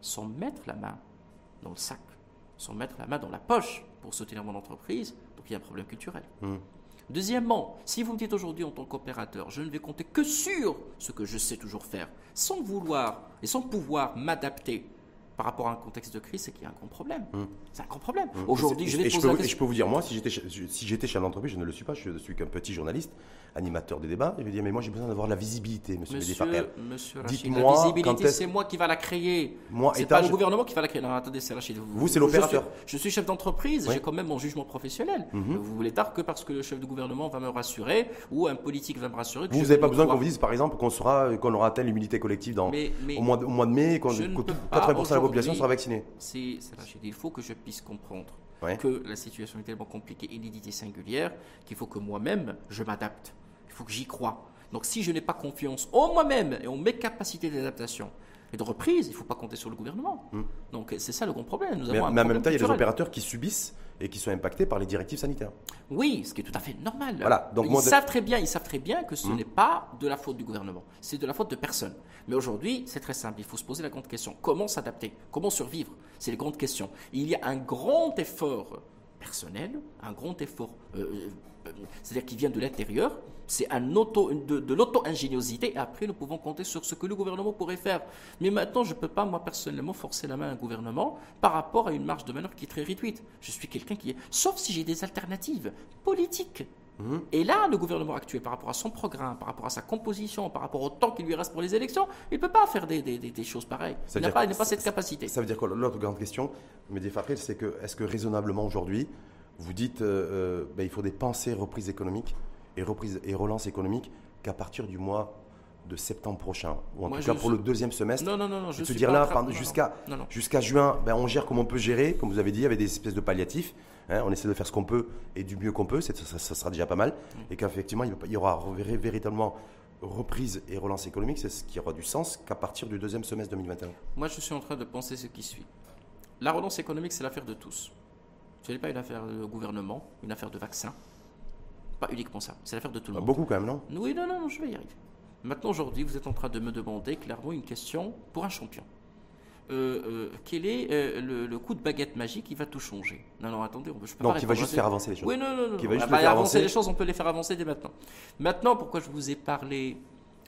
sans mettre la main dans le sac sans mettre la main dans la poche pour soutenir mon entreprise, donc il y a un problème culturel. Hmm. Deuxièmement, si vous me dites aujourd'hui en tant qu'opérateur, je ne vais compter que sur ce que je sais toujours faire, sans vouloir et sans pouvoir m'adapter par rapport à un contexte de crise, c'est qu'il y a un grand problème. Hmm. C'est un grand problème. Hmm. Aujourd'hui, je vais poser peux, je peux vous dire, moi, si j'étais si j'étais chef d'entreprise, je ne le suis pas, je suis qu'un petit journaliste, animateur de débat, je vais dire, mais moi j'ai besoin d'avoir la visibilité, monsieur, monsieur Monsieur Dites-moi, la visibilité, c'est moi qui va la créer. Moi, c'est pas le gouvernement qui va la créer. Non, attendez, c'est Rachid. Vous, c'est l'opérateur. Je, suis chef d'entreprise, j'ai quand même mon jugement professionnel. Mhm. Vous voulez tard que parce que le chef de gouvernement va me rassurer ou un politique va me rassurer. vous n'avez pas besoin qu'on vous dise, par exemple, qu'on sera, qu'on aura atteint l'immunité collective dans, au, mois de, mai, qu'on, que 80% de la population sera vaccinée. C'est Rachid. Il faut que je puisse comprendre que la situation est tellement compliquée, inédite et singulière qu'il faut que moi-même je m'adapte faut que j'y croie. Donc si je n'ai pas confiance en moi-même et en mes capacités d'adaptation et de reprise, il ne faut pas compter sur le gouvernement. Hmm. Donc c'est ça le grand problème. Nous mais, en même temps, il y a des opérateurs qui subissent et qui sont impactés par les directives sanitaires. Oui, ce qui est tout à fait normal. Voilà. Donc ils savent très bien, ils savent très bien que ce hmm. n'est pas de la faute du gouvernement, c'est de la faute de personne. Mais aujourd'hui, c'est très simple. Il faut se poser la grande question comment s'adapter, comment survivre? C'est les grandes questions. Il y a un grand effort personnel, un grand effort euh, c'est-à-dire qui vient de l'intérieur, c'est de, de l'auto-ingéniosité, et après nous pouvons compter sur ce que le gouvernement pourrait faire. Mais maintenant, je ne peux pas, moi personnellement, forcer la main à un gouvernement par rapport à une marge de manœuvre qui est très réduite. Je suis quelqu'un qui est... Sauf si j'ai des alternatives politiques. Mhm. Et là, le gouvernement actuel, par rapport à son programme, par rapport à sa composition, par rapport au temps qu'il lui reste pour les élections, il ne peut pas faire des, des, des choses pareilles. il n'a pas, pas, cette capacité. Ça veut dire quoi? L'autre grande question, Mehdi Fakril, c'est que est-ce que raisonnablement aujourd'hui, vous dites euh, euh, ben, il faut des pensées reprise économique et, reprise, et relance économique qu'à partir du mois de septembre prochain, ou en tout cas pour le deuxième semestre. Non, non, non, non je veux dire là, jusqu'à jusqu'à juin, ben, on gère comme on peut gérer, comme vous avez dit, avec des espèces de palliatifs. Hein, on essaie de faire ce qu'on peut et du mieux qu'on peut, ça, ça, sera déjà pas mal. Mm. Et qu'effectivement, il y aura véritablement reprise et relance économique, c'est ce qui aura du sens qu'à partir du deuxième semestre 2021. Moi, je suis en train de penser ce qui suit. La relance économique, c'est l'affaire de tous. Ce n'est pas une affaire de gouvernement, une affaire de vaccin. Pas uniquement ça, c'est l'affaire de tout le monde. Beaucoup quand même, non? Oui, non, non, je vais y arriver. Maintenant, aujourd'hui, vous êtes en train de me demander clairement une question pour un champion. Euh, euh, quel est euh, le, coup de baguette magique qui va tout changer? Non, non, attendez, je peux non, qui va juste faire avancer les choses. Oui, non, non, non. Qui va juste faire avancer les choses, on peut les faire avancer dès maintenant. Maintenant, pourquoi je vous ai parlé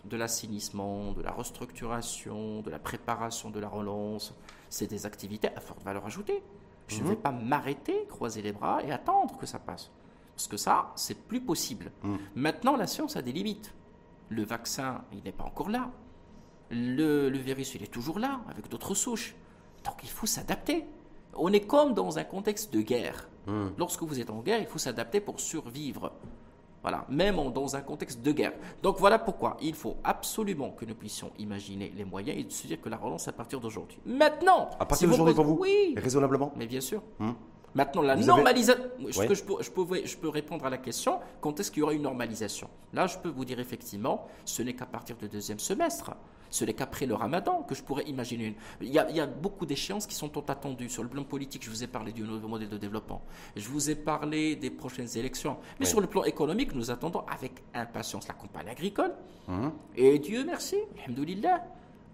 de l'assainissement, de la restructuration, de la préparation de la relance, c'est des activités à forte valeur ajoutée. Je ne mhm. vais pas m'arrêter, croiser les bras et attendre que ça passe. Parce que ça, c'est plus possible. Mhm. Maintenant, la science a des limites. Le vaccin, il n'est pas encore là. Le, virus, il est toujours là, avec d'autres souches. Donc il faut s'adapter. On est comme dans un contexte de guerre. Mhm. Lorsque vous êtes en guerre, il faut s'adapter pour survivre. Voilà, même dans un contexte de guerre. Donc voilà pourquoi il faut absolument que nous puissions imaginer les moyens et se dire que la relance à partir d'aujourd'hui. Maintenant À partir d'aujourd'hui pour vous Oui Raisonnablement Mais bien sûr. Hmm. Maintenant, la normalisation. Je, je, peux, je, peux, répondre à la question quand est-ce qu'il y aura une normalisation? Là, je peux vous dire effectivement, ce n'est qu'à partir du deuxième semestre. Ce n'est qu'après le ramadan que je pourrais imaginer une. Il y a, beaucoup d'échéances qui sont attendues. Sur le plan politique, je vous ai parlé du nouveau modèle de développement. Je vous ai parlé des prochaines élections. Mais sur le plan économique, nous attendons avec impatience la campagne agricole. Hum. Et Dieu merci, alhamdoulilah.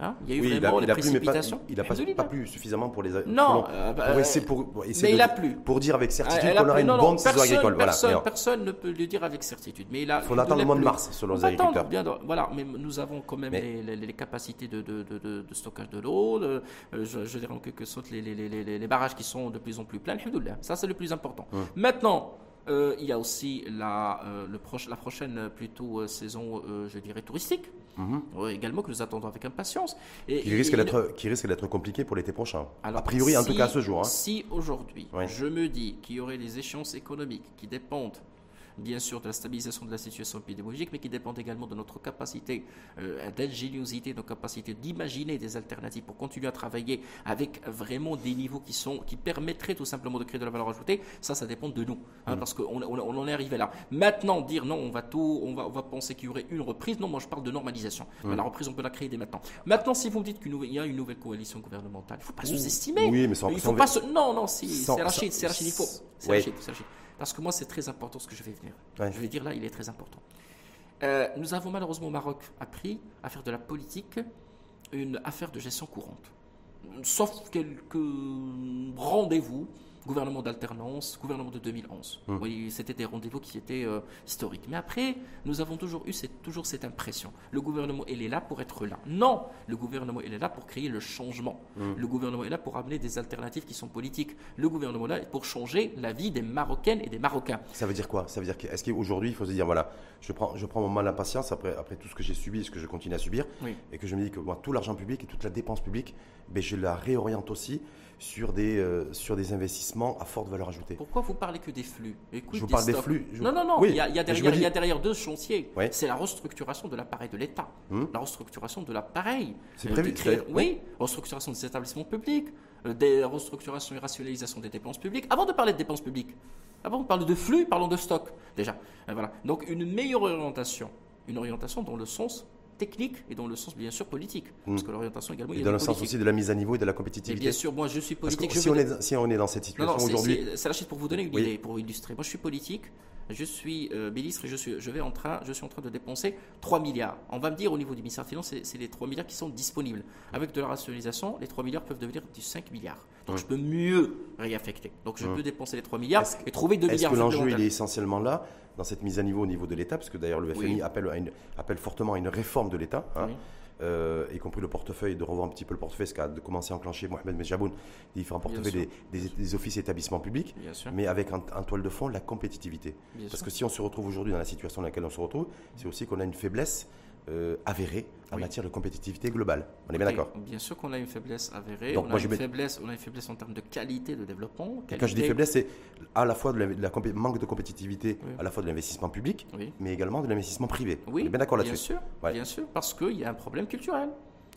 Hein, il y a eu oui, vraiment il a, il précipitations. il n'a pas, pas, plu suffisamment pour les. Non, pour, euh, pour essayer, pour, pour essayer mais de, il a plu. Pour dire avec certitude qu'on aura une bonne saison agricole. Personne, voilà. personne ne peut le dire avec certitude. Mais il a, il faut attendre le mois de mars selon les agriculteurs. Bien, voilà, mais nous avons quand même les, les, les, capacités de, de, de, de, stockage de l'eau. Euh, je, je, dirais en quelque sorte les, les, barrages qui sont de plus en plus pleins. Ça, c'est le plus important. Hum. Maintenant. Euh, il y a aussi la, euh, le proche, la prochaine plutôt saison, je dirais, touristique. Mhm. également que nous attendons avec impatience. Et, qui, risque d'être, qui risque d'être compliqué pour l'été prochain. a priori, en tout cas à ce jour. Hein. Si aujourd'hui, je me dis qu'il y aurait des échéances économiques qui dépendent bien sûr de la stabilisation de la situation épidémiologique, mais qui dépendent également de notre capacité euh, d'ingéniosité, de notre capacité d'imaginer des alternatives pour continuer à travailler avec vraiment des niveaux qui, sont, qui permettraient tout simplement de créer de la valeur ajoutée. Ça, ça dépend de nous, hein, mm. parce qu'on on, en est arrivé là. Maintenant, dire non, on va tout, on va, on va penser qu'il y aurait une reprise. Non, moi je parle de normalisation. Mm. La reprise, on peut la créer dès maintenant. Maintenant, si vous me dites qu'il y a une nouvelle coalition gouvernementale, il ne faut pas sous-estimer. Oui, mais sans, il faut pas Non, non, c'est Rachid, c'est Rachid, il faut. C'est Rachid, Rachid. Parce que moi, c'est très important ce que je vais venir. Je vais dire là, il est très important. Euh, nous avons malheureusement au Maroc appris à faire de la politique une affaire de gestion courante. Sauf quelques rendez-vous gouvernement d'alternance, gouvernement de 2011. Hum. Oui, c'était des rendez-vous qui étaient euh, historiques. Mais après, nous avons toujours eu cette, toujours cette impression. Le gouvernement, il est là pour être là. Non, le gouvernement, il est là pour créer le changement. Hum. Le gouvernement est là pour amener des alternatives qui sont politiques. Le gouvernement est là pour changer la vie des Marocaines et des Marocains. Ça veut dire quoi? Ça veut dire qu'est-ce qu'aujourd'hui, il faut se dire, voilà, je prends, je prends mon mal à patience après, après tout ce que j'ai subi, ce que je continue à subir, et que je me dis que moi, tout l'argent public et toute la dépense publique, ben, je la réoriente aussi sur des, euh, sur des investissements à forte valeur ajoutée. Pourquoi vous parlez que des flux? Écoute, Je vous parle des flux. Non, non, non. il, y a, derrière, il y a derrière deux chantiers. C'est la restructuration de l'appareil de l'État, hmm. la restructuration de l'appareil. C'est prévu. Créer, oui, restructuration des établissements publics, euh, des restructurations et rationalisation des dépenses publiques. Avant de parler de dépenses publiques, avant de parler de flux, parlons de stock déjà. Euh, voilà. Donc une meilleure orientation, une orientation dans le sens technique et dans le sens bien sûr politique. Hmm. Parce que l'orientation également. Et dans le sens aussi de la mise à niveau et de la compétitivité. bien sûr, moi je suis politique. si, on est, si, on est, dans cette situation aujourd'hui. C'est la chose pour vous donner une idée, pour illustrer. Moi je suis politique, je suis euh, ministre et je suis, je, vais en train, je suis en train de dépenser 3 milliards. On va me dire au niveau du ministère des Finances, c'est les 3 milliards qui sont disponibles. Avec de la rationalisation, les 3 milliards peuvent devenir du 5 milliards. Donc je peux mieux réaffecter. Donc je peux dépenser les 3 milliards et trouver 2 milliards. Est-ce que l'enjeu il est essentiellement là, dans cette mise à niveau au niveau de l'État, parce que d'ailleurs le FMI appelle, appelle, fortement à une réforme de l'État. Hein, euh, y compris le portefeuille, de revoir un petit peu le portefeuille, ce qu'a de commencer à enclencher Mohamed Medjaboun, des différents portefeuilles des, offices et établissements publics, mais avec en, toile de fond la compétitivité. Parce que si on se retrouve aujourd'hui dans la situation dans laquelle on se retrouve, c'est aussi qu'on a une faiblesse euh, avérée en matière de compétitivité globale. On est bien d'accord Bien sûr qu'on a une faiblesse avérée. on, a une faiblesse, on a une faiblesse en termes de qualité de développement. Quand je dis faiblesse, c'est à la fois de la, manque de compétitivité, à la fois de l'investissement public, mais également de l'investissement privé. Oui, on est bien d'accord là-dessus. Bien sûr, bien sûr, parce qu'il y a un problème culturel.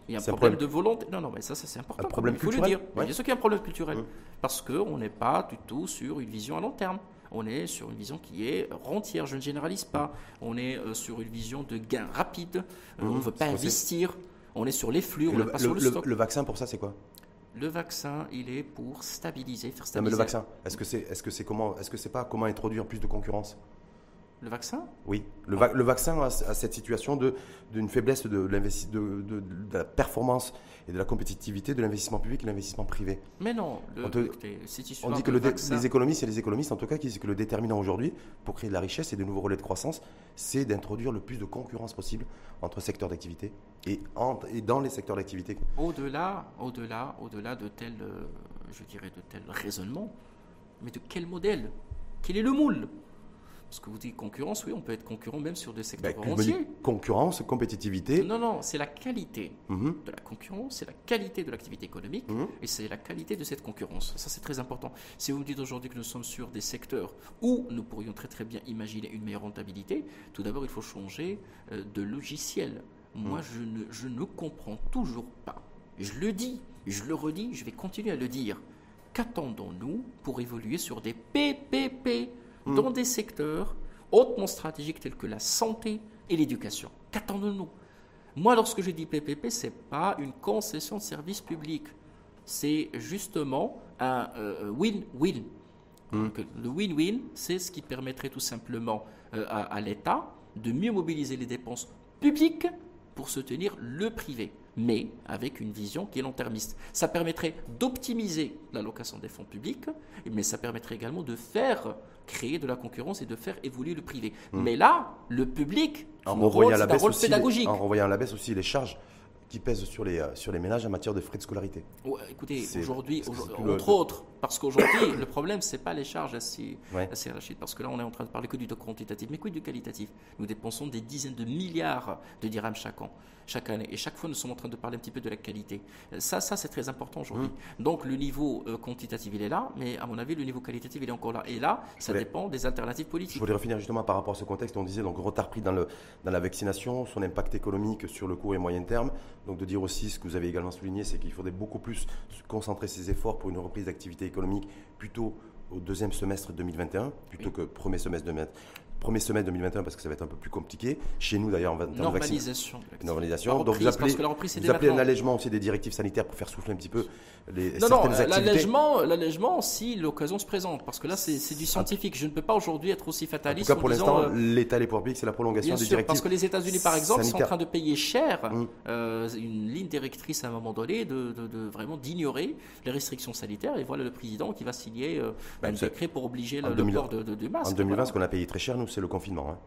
Il y a un problème, de volonté. Non, non, mais ça, ça c'est important. Un problème il faut le dire. Bien sûr qu'il y a un problème culturel. Parce qu'on n'est pas du tout sur une vision à long terme on est sur une vision qui est rentière, je ne généralise pas. On est euh, sur une vision de gain rapide, euh, on ne mmh, veut pas investir, on est sur les flux, on le, pas sur le, stock. Le vaccin pour ça, c'est quoi? Le vaccin, il est pour stabiliser, faire stabiliser. Non, mais le vaccin, est-ce que c'est, que c'est comment, est-ce que c'est pas comment introduire plus de concurrence? Le vaccin Oui, le, le vaccin a, cette situation d'une faiblesse de, de, de, la performance et de la compétitivité de l'investissement public et de l'investissement privé. Mais non, on, dit que les économistes et les économistes, en tout cas, qui disent que le déterminant aujourd'hui pour créer de la richesse et de nouveaux relais de croissance, c'est d'introduire le plus de concurrence possible entre secteurs d'activité et, et, dans les secteurs d'activité. Au-delà, au-delà, au-delà de tel, euh, je dirais, de tel raisonnement, mais de quel modèle? Quel est le moule? Parce que vous dites concurrence, oui, on peut être concurrent même sur des secteurs ben, entiers. Concurrence, compétitivité. Non, non, c'est la qualité mhm. de la concurrence, c'est la qualité de l'activité économique mhm. et c'est la qualité de cette concurrence. Ça, c'est très important. Si vous me dites aujourd'hui que nous sommes sur des secteurs où nous pourrions très très bien imaginer une meilleure rentabilité, tout d'abord, il faut changer euh, de logiciel. Moi, mhm. je, ne, je ne comprends toujours pas. Je le dis, je le redis, je vais continuer à le dire. Qu'attendons-nous pour évoluer sur des PPP Hmm. dans des secteurs hautement stratégiques tels que la santé et l'éducation. Qu'attendons-nous? Moi, lorsque je dis PPP, ce n'est pas une concession de service public. C'est justement un euh, win-win. Hmm. Le win-win, c'est ce qui permettrait tout simplement euh, à l'État de mieux mobiliser les dépenses publiques pour soutenir le privé mais avec une vision qui est long-termiste. Ça permettrait d'optimiser l'allocation des fonds publics, mais ça permettrait également de faire créer de la concurrence et de faire évoluer le privé. Hmm. Mais là, le public, en renvoyant, un rôle pédagogique. en renvoyant à la baisse aussi les charges qui pèsent sur les, euh, sur les ménages en matière de frais de scolarité. écoutez, aujourd'hui, entre autres, parce qu'aujourd'hui, le problème, ce n'est pas les charges assez, assez rachides, parce que là, on est en train de parler que du quantitatif, mais que du qualitatif. Nous dépensons des dizaines de milliards de dirhams chaque an, chaque année, et chaque fois, nous sommes en train de parler un petit peu de la qualité. Ça, ça c'est très important aujourd'hui. Mmh. Donc, le niveau euh, quantitatif, il est là, mais à mon avis, le niveau qualitatif, il est encore là. Et là, ça dépend des alternatives politiques. Je voulais revenir justement par rapport à ce contexte. On disait donc retard pris dans, le, dans la vaccination, son impact économique sur le court et moyen terme. Donc, de dire aussi ce que vous avez également souligné, c'est qu'il faudrait beaucoup plus concentrer ses efforts pour une reprise d'activité économique plutôt au deuxième semestre 2021 plutôt que premier semestre 2021 premier semestre 2021 parce que ça va être un peu plus compliqué. Chez nous d'ailleurs, on va normalisation. Normalisation. Donc vous appelez, vous appelez un allègement aussi des directives sanitaires pour faire souffler un petit peu les non, certaines non, L'allègement, l'allègement, si l'occasion se présente, parce que là c'est du scientifique. Je ne peux pas aujourd'hui être aussi fataliste. En tout cas, pour l'instant, euh, l'État les pouvoirs publics, c'est la prolongation des directives. Parce que les États-Unis, par exemple, sont en train de payer cher hum. euh, une ligne directrice à un moment donné, de, vraiment d'ignorer les restrictions sanitaires. Et voilà le président qui va signer euh, ben, un décret pour obliger le, port de, de, masque. En 2020, ce qu'on a payé très cher, nous, c'est le confinement. Hein.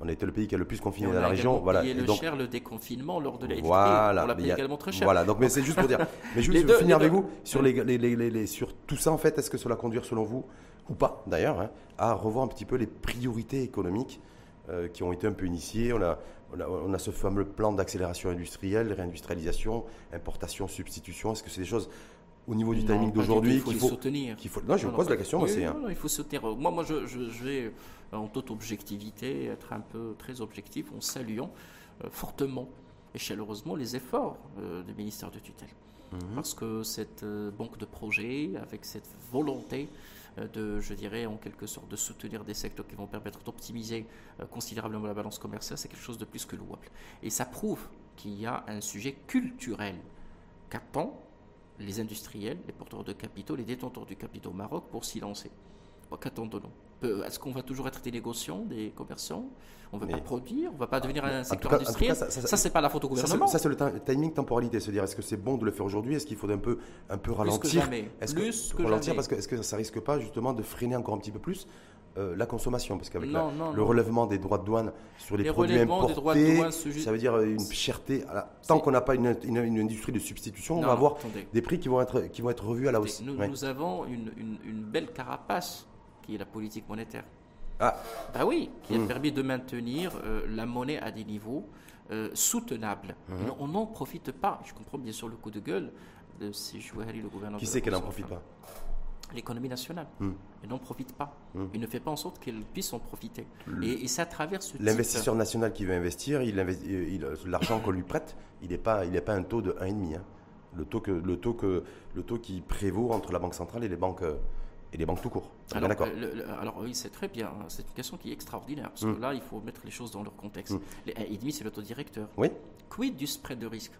On a été le pays qui a le plus confiné dans la région. Voilà. Payé le cher le déconfinement lors de la Voilà. On l'a payé également très cher. Voilà. Donc, mais c'est juste pour dire. Mais juste finir avec vous sur les, les, les, sur tout ça en fait. Est-ce que cela conduire selon vous ou pas d'ailleurs hein, à revoir un petit peu les priorités économiques euh, qui ont été un peu initiées? On a, on a, on a ce fameux plan d'accélération industrielle, réindustrialisation, importation, substitution. Est-ce que c'est des choses au niveau du timing d'aujourd'hui qu'il faut, soutenir. faut... Non, je pose la question. Oui, non, il faut soutenir. Moi, moi je, je, vais, euh, en toute objectivité, être un peu très objectif en saluant euh, fortement et chaleureusement les efforts euh, du ministère de tutelle. Mhm. Parce que cette banque de projets, avec cette volonté de, je dirais, en quelque sorte, de soutenir des secteurs qui vont permettre d'optimiser considérablement la balance commerciale, c'est quelque chose de plus que louable. Et ça prouve qu'il y a un sujet culturel qu'attend les industriels, les porteurs de capitaux, les détenteurs du capital au Maroc pour s'y lancer. Qu'attendons-nous? Est-ce qu'on va toujours être des négociants, des commerçants? On ne veut pas produire On ne va pas devenir un secteur industriel Ça, ça, c'est pas la faute au gouvernement. Ça, c'est le timing temporalité. Se dire, est-ce que c'est bon de le faire aujourd'hui? Est-ce qu'il faudrait un peu, un peu ralentir? Est-ce que, ralentir parce que, est-ce que ça risque pas justement de freiner encore un petit peu plus euh, la consommation, parce qu'avec le relèvement des droits de douane sur les, produits importés, ça veut dire une cherté. tant qu'on n'a pas une, industrie de substitution, on va avoir des prix qui vont être, qui vont être revus à la hausse. Nous, avons une, belle carapace qui est la politique monétaire. Ah. Bah oui, qui a hmm. permis de maintenir euh, la monnaie à des niveaux euh, soutenables. Hmm. On n'en profite pas. Je comprends bien sûr le coup de gueule de ces joueurs, le gouvernement. Qui sait qu'elle n'en profite pas? L'économie nationale. Hmm. et n'en profite pas. Hmm. Il ne fait pas en sorte qu'elle puisse en profiter. Et, ça traverse L'investisseur national qui veut investir, il, l'argent qu'on lui prête, il n'est pas, il pas un taux de 1,5. Hein. Le, taux que, le, taux que, le taux qui prévaut entre la Banque centrale et les banques. et les banques tout court. Alors, alors oui, c'est très bien. C'est une question qui est extraordinaire. Parce que hmm. là, il faut mettre les choses dans leur contexte. Les 1,5, c'est le taux directeur. Oui. Quid du spread de risque?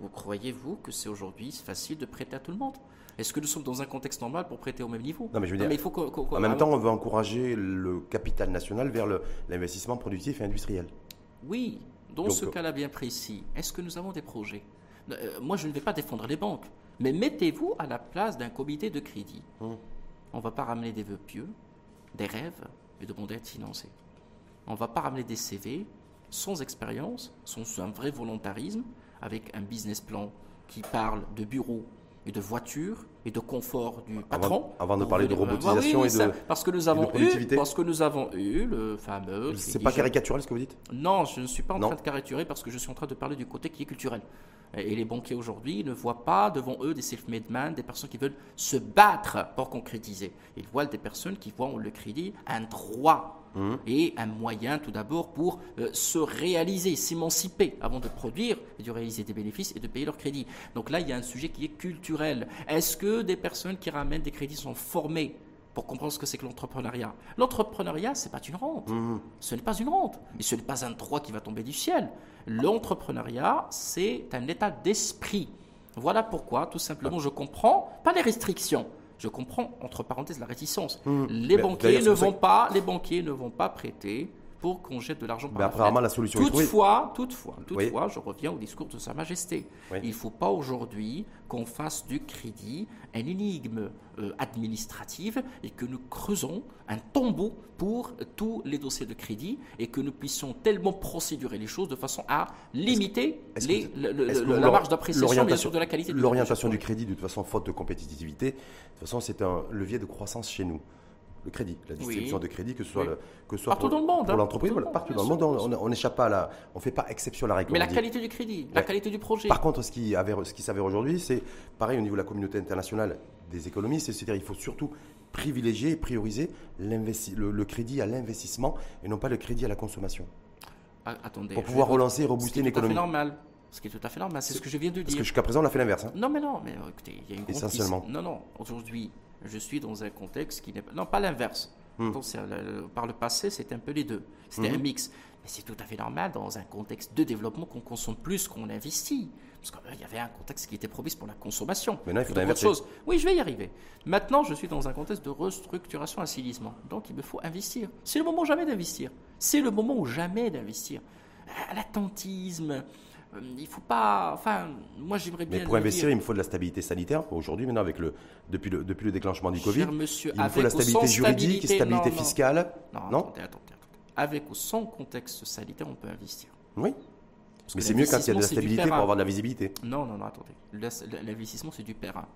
Vous croyez-vous que c'est aujourd'hui facile de prêter à tout le monde? Est-ce que nous sommes dans un contexte normal pour prêter au même niveau Non, mais je veux dire, il faut en même temps, on veut encourager le capital national vers l'investissement productif et industriel. Oui, dans ce cas-là bien précis, est-ce que nous avons des projets? Euh, Moi, je ne vais pas défendre les banques, mais mettez-vous à la place d'un comité de crédit. Hum. On ne va pas ramener des vœux pieux, des rêves et de bons dettes financées. On ne va pas ramener des CV sans expérience, sans un vrai volontarisme, avec un business plan qui parle de bureaux et de voiture et de confort du patron. Avant, de parler de robotisation et de parce que nous avons eu parce que nous avons eu le fameux. C'est pas caricatural ce que vous dites? Non, je ne suis pas en train de caricaturer parce que je suis en train de parler du côté qui est culturel. Et les banquiers aujourd'hui ne voient pas devant eux des self-made men, des personnes qui veulent se battre pour concrétiser. Ils voient des personnes qui voient le crédit un droit Mmh. et un moyen tout d'abord pour euh, se réaliser, s'émanciper avant de produire et de réaliser des bénéfices et de payer leur crédit. Donc là, il y a un sujet qui est culturel. Est-ce que des personnes qui ramènent des crédits sont formées pour comprendre ce que c'est que l'entrepreneuriat? L'entrepreneuriat, ce n'est pas une rente. Mmh. Ce n'est pas une rente. Et ce n'est pas un droit qui va tomber du ciel. L'entrepreneuriat, c'est un état d'esprit. Voilà pourquoi, tout simplement, je comprends, pas les restrictions, je comprends, entre parenthèses, la réticence. Mmh. Les, banquiers ne vont pas, les banquiers ne vont pas prêter pour qu'on jette de l'argent par Mais apparemment, la solution toutefois, est toutefois, toutefois, je reviens au discours de Sa Majesté. Il ne faut pas aujourd'hui qu'on fasse du crédit une énigme euh, administrative et que nous creusons un tombeau pour tous les dossiers de crédit et que nous puissions tellement procédurer les choses de façon à limiter la marge d'appréciation bien sûr de la qualité. L'orientation du crédit, de toute façon, faute de compétitivité, de toute façon, c'est un levier de croissance chez nous le crédit, la distribution de crédit, que ce soit, que soit partout pour, dans le monde, pour hein. l'entreprise, partout, dans le monde, on n'échappe pas à la, on fait pas exception à la règle. Mais la qualité du crédit, la qualité du projet. Par contre, ce qui, ce qui s'avère aujourd'hui, c'est pareil au niveau de la communauté internationale des économistes, c'est-à-dire il faut surtout privilégier et prioriser le, le, crédit à l'investissement et non pas le crédit à la consommation. Ah, attendez, pour pouvoir relancer et rebooster une économie. C'est normal. Ce qui est tout à fait normal, c'est ce que je viens de dire. Parce que jusqu'à présent, on a fait l'inverse. Hein. Non, mais non, mais écoutez, il y a une Essentiellement. Non, non, aujourd'hui, je suis dans un contexte qui n'est pas. Non, pas l'inverse. Hmm. par le passé, c'était un peu les deux. C'était un hmm. mix. Mais c'est tout à fait normal dans un contexte de développement qu'on consomme plus qu'on investit. Parce qu'il y avait un contexte qui était propice pour la consommation. Maintenant, il faut chose. Oui, je vais y arriver. Maintenant, je suis dans un contexte de restructuration, assainissement. Donc, il me faut investir. C'est le moment jamais d'investir. C'est le moment où jamais d'investir. L'attentisme, euh, il faut pas. Enfin, moi j'aimerais bien. Mais pour investir, il me faut de la stabilité sanitaire. Aujourd'hui, maintenant, avec le, depuis, le, depuis le déclenchement du Covid, monsieur, il me faut la stabilité juridique, stabilité, stabilité fiscale. Non, attendez, attendez, Avec ou sans contexte sanitaire, on peut investir. Oui. Mais c'est mieux quand il y a de la stabilité pour avoir de la visibilité. Non, non, non, attendez. L'investissement, c'est du périn.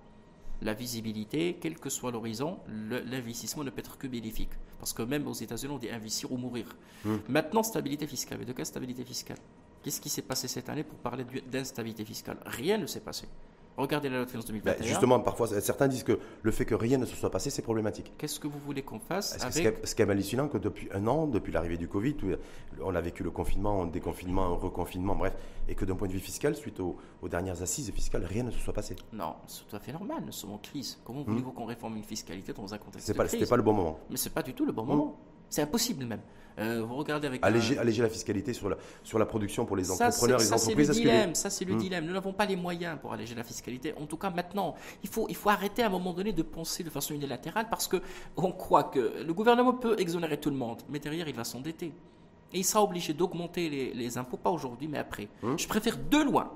La visibilité, quel que soit l'horizon, l'investissement ne peut être que bénéfique. Parce que même aux États-Unis, on dit investir ou mourir. Hmm. Maintenant, stabilité fiscale. Mais de quelle stabilité fiscale? Qu'est-ce qui s'est passé cette année pour parler d'instabilité fiscale? Rien ne s'est passé. Regardez la loi de finances 2021. Ben, justement, parfois, certains disent que le fait que rien ne se soit passé, c'est problématique. Qu'est-ce que vous voulez qu'on fasse avec... Ce qui est hallucinant, que depuis un an, depuis l'arrivée du Covid, on a vécu le confinement, un déconfinement, un reconfinement, bref, et que d'un point de vue fiscal, suite aux, dernières assises fiscales, rien ne se soit passé? Non, c'est tout à fait normal, nous sommes en crise. Comment hmm. voulez-vous qu'on réforme une fiscalité dans un contexte de crise? C'était pas le bon moment. Mais c'est pas du tout le bon hmm. moment. C'est impossible même. Euh, vous regardez avec alléger, alléger, la fiscalité sur la, sur la production pour les entrepreneurs et les entreprises. Le dilemme, Ça, c'est le hmm. dilemme. Nous n'avons pas les moyens pour alléger la fiscalité. En tout cas, maintenant, il faut, il faut arrêter à un moment donné de penser de façon unilatérale parce qu'on croit que le gouvernement peut exonérer tout le monde, mais derrière, il va s'endetter. Et il sera obligé d'augmenter les, les, impôts, pas aujourd'hui, mais après. Hmm. Je préfère de loin,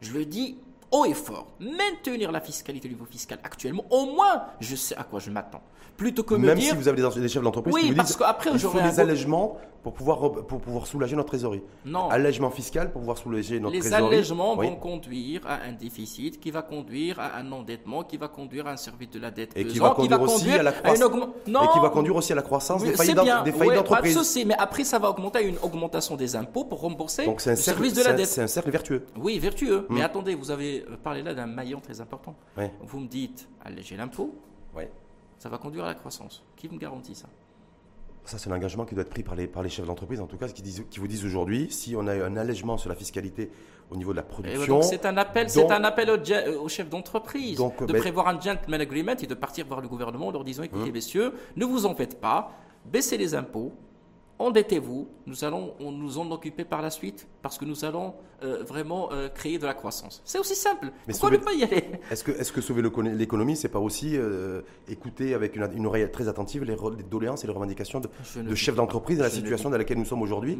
je le dis haut et fort, maintenir la fiscalité au niveau fiscal actuellement, au moins, je sais à quoi je m'attends. Plutôt que Même si vous avez des, chefs d'entreprise oui, qui vous parce qu'après, il faut des allègements pour pouvoir, pour pouvoir soulager notre trésorerie. Non. Allègement fiscal pour pouvoir soulager notre Les trésorerie. Les allègements vont conduire à un déficit qui va conduire à un endettement, qui va conduire à un service de la dette et qui va conduire, aussi à la croissance. Non. Et qui va conduire aussi à la croissance des faillites d'entreprises. Pas mais après ça va augmenter à une augmentation des impôts pour rembourser Donc le service de la dette. C'est un cercle vertueux. Oui, vertueux. Mais hmm. attendez, vous avez parlé là d'un maillon très important. Vous me dites alléger l'impôt. Ça va conduire à la croissance. Qui me garantit ça? Ça, c'est l'engagement qui doit être pris par les, par les chefs d'entreprise, en tout cas, qui, disent, qui vous disent aujourd'hui, si on a un allègement sur la fiscalité au niveau de la production. C'est un appel, c'est un appel aux, chefs d'entreprise de ben prévoir un gentleman agreement et de partir voir le gouvernement en leur disant écoutez, hum. messieurs, ne vous en faites pas, baissez les impôts, endettez-vous, nous allons nous en occuper par la suite parce que nous allons euh, vraiment euh, créer de la croissance. C'est aussi simple. Mais Pourquoi ne pas y aller? Est-ce que, est que sauver l'économie, c'est pas aussi euh, écouter avec une, oreille très attentive les, doléances et les revendications de, chefs d'entreprise dans la situation dans laquelle nous sommes aujourd'hui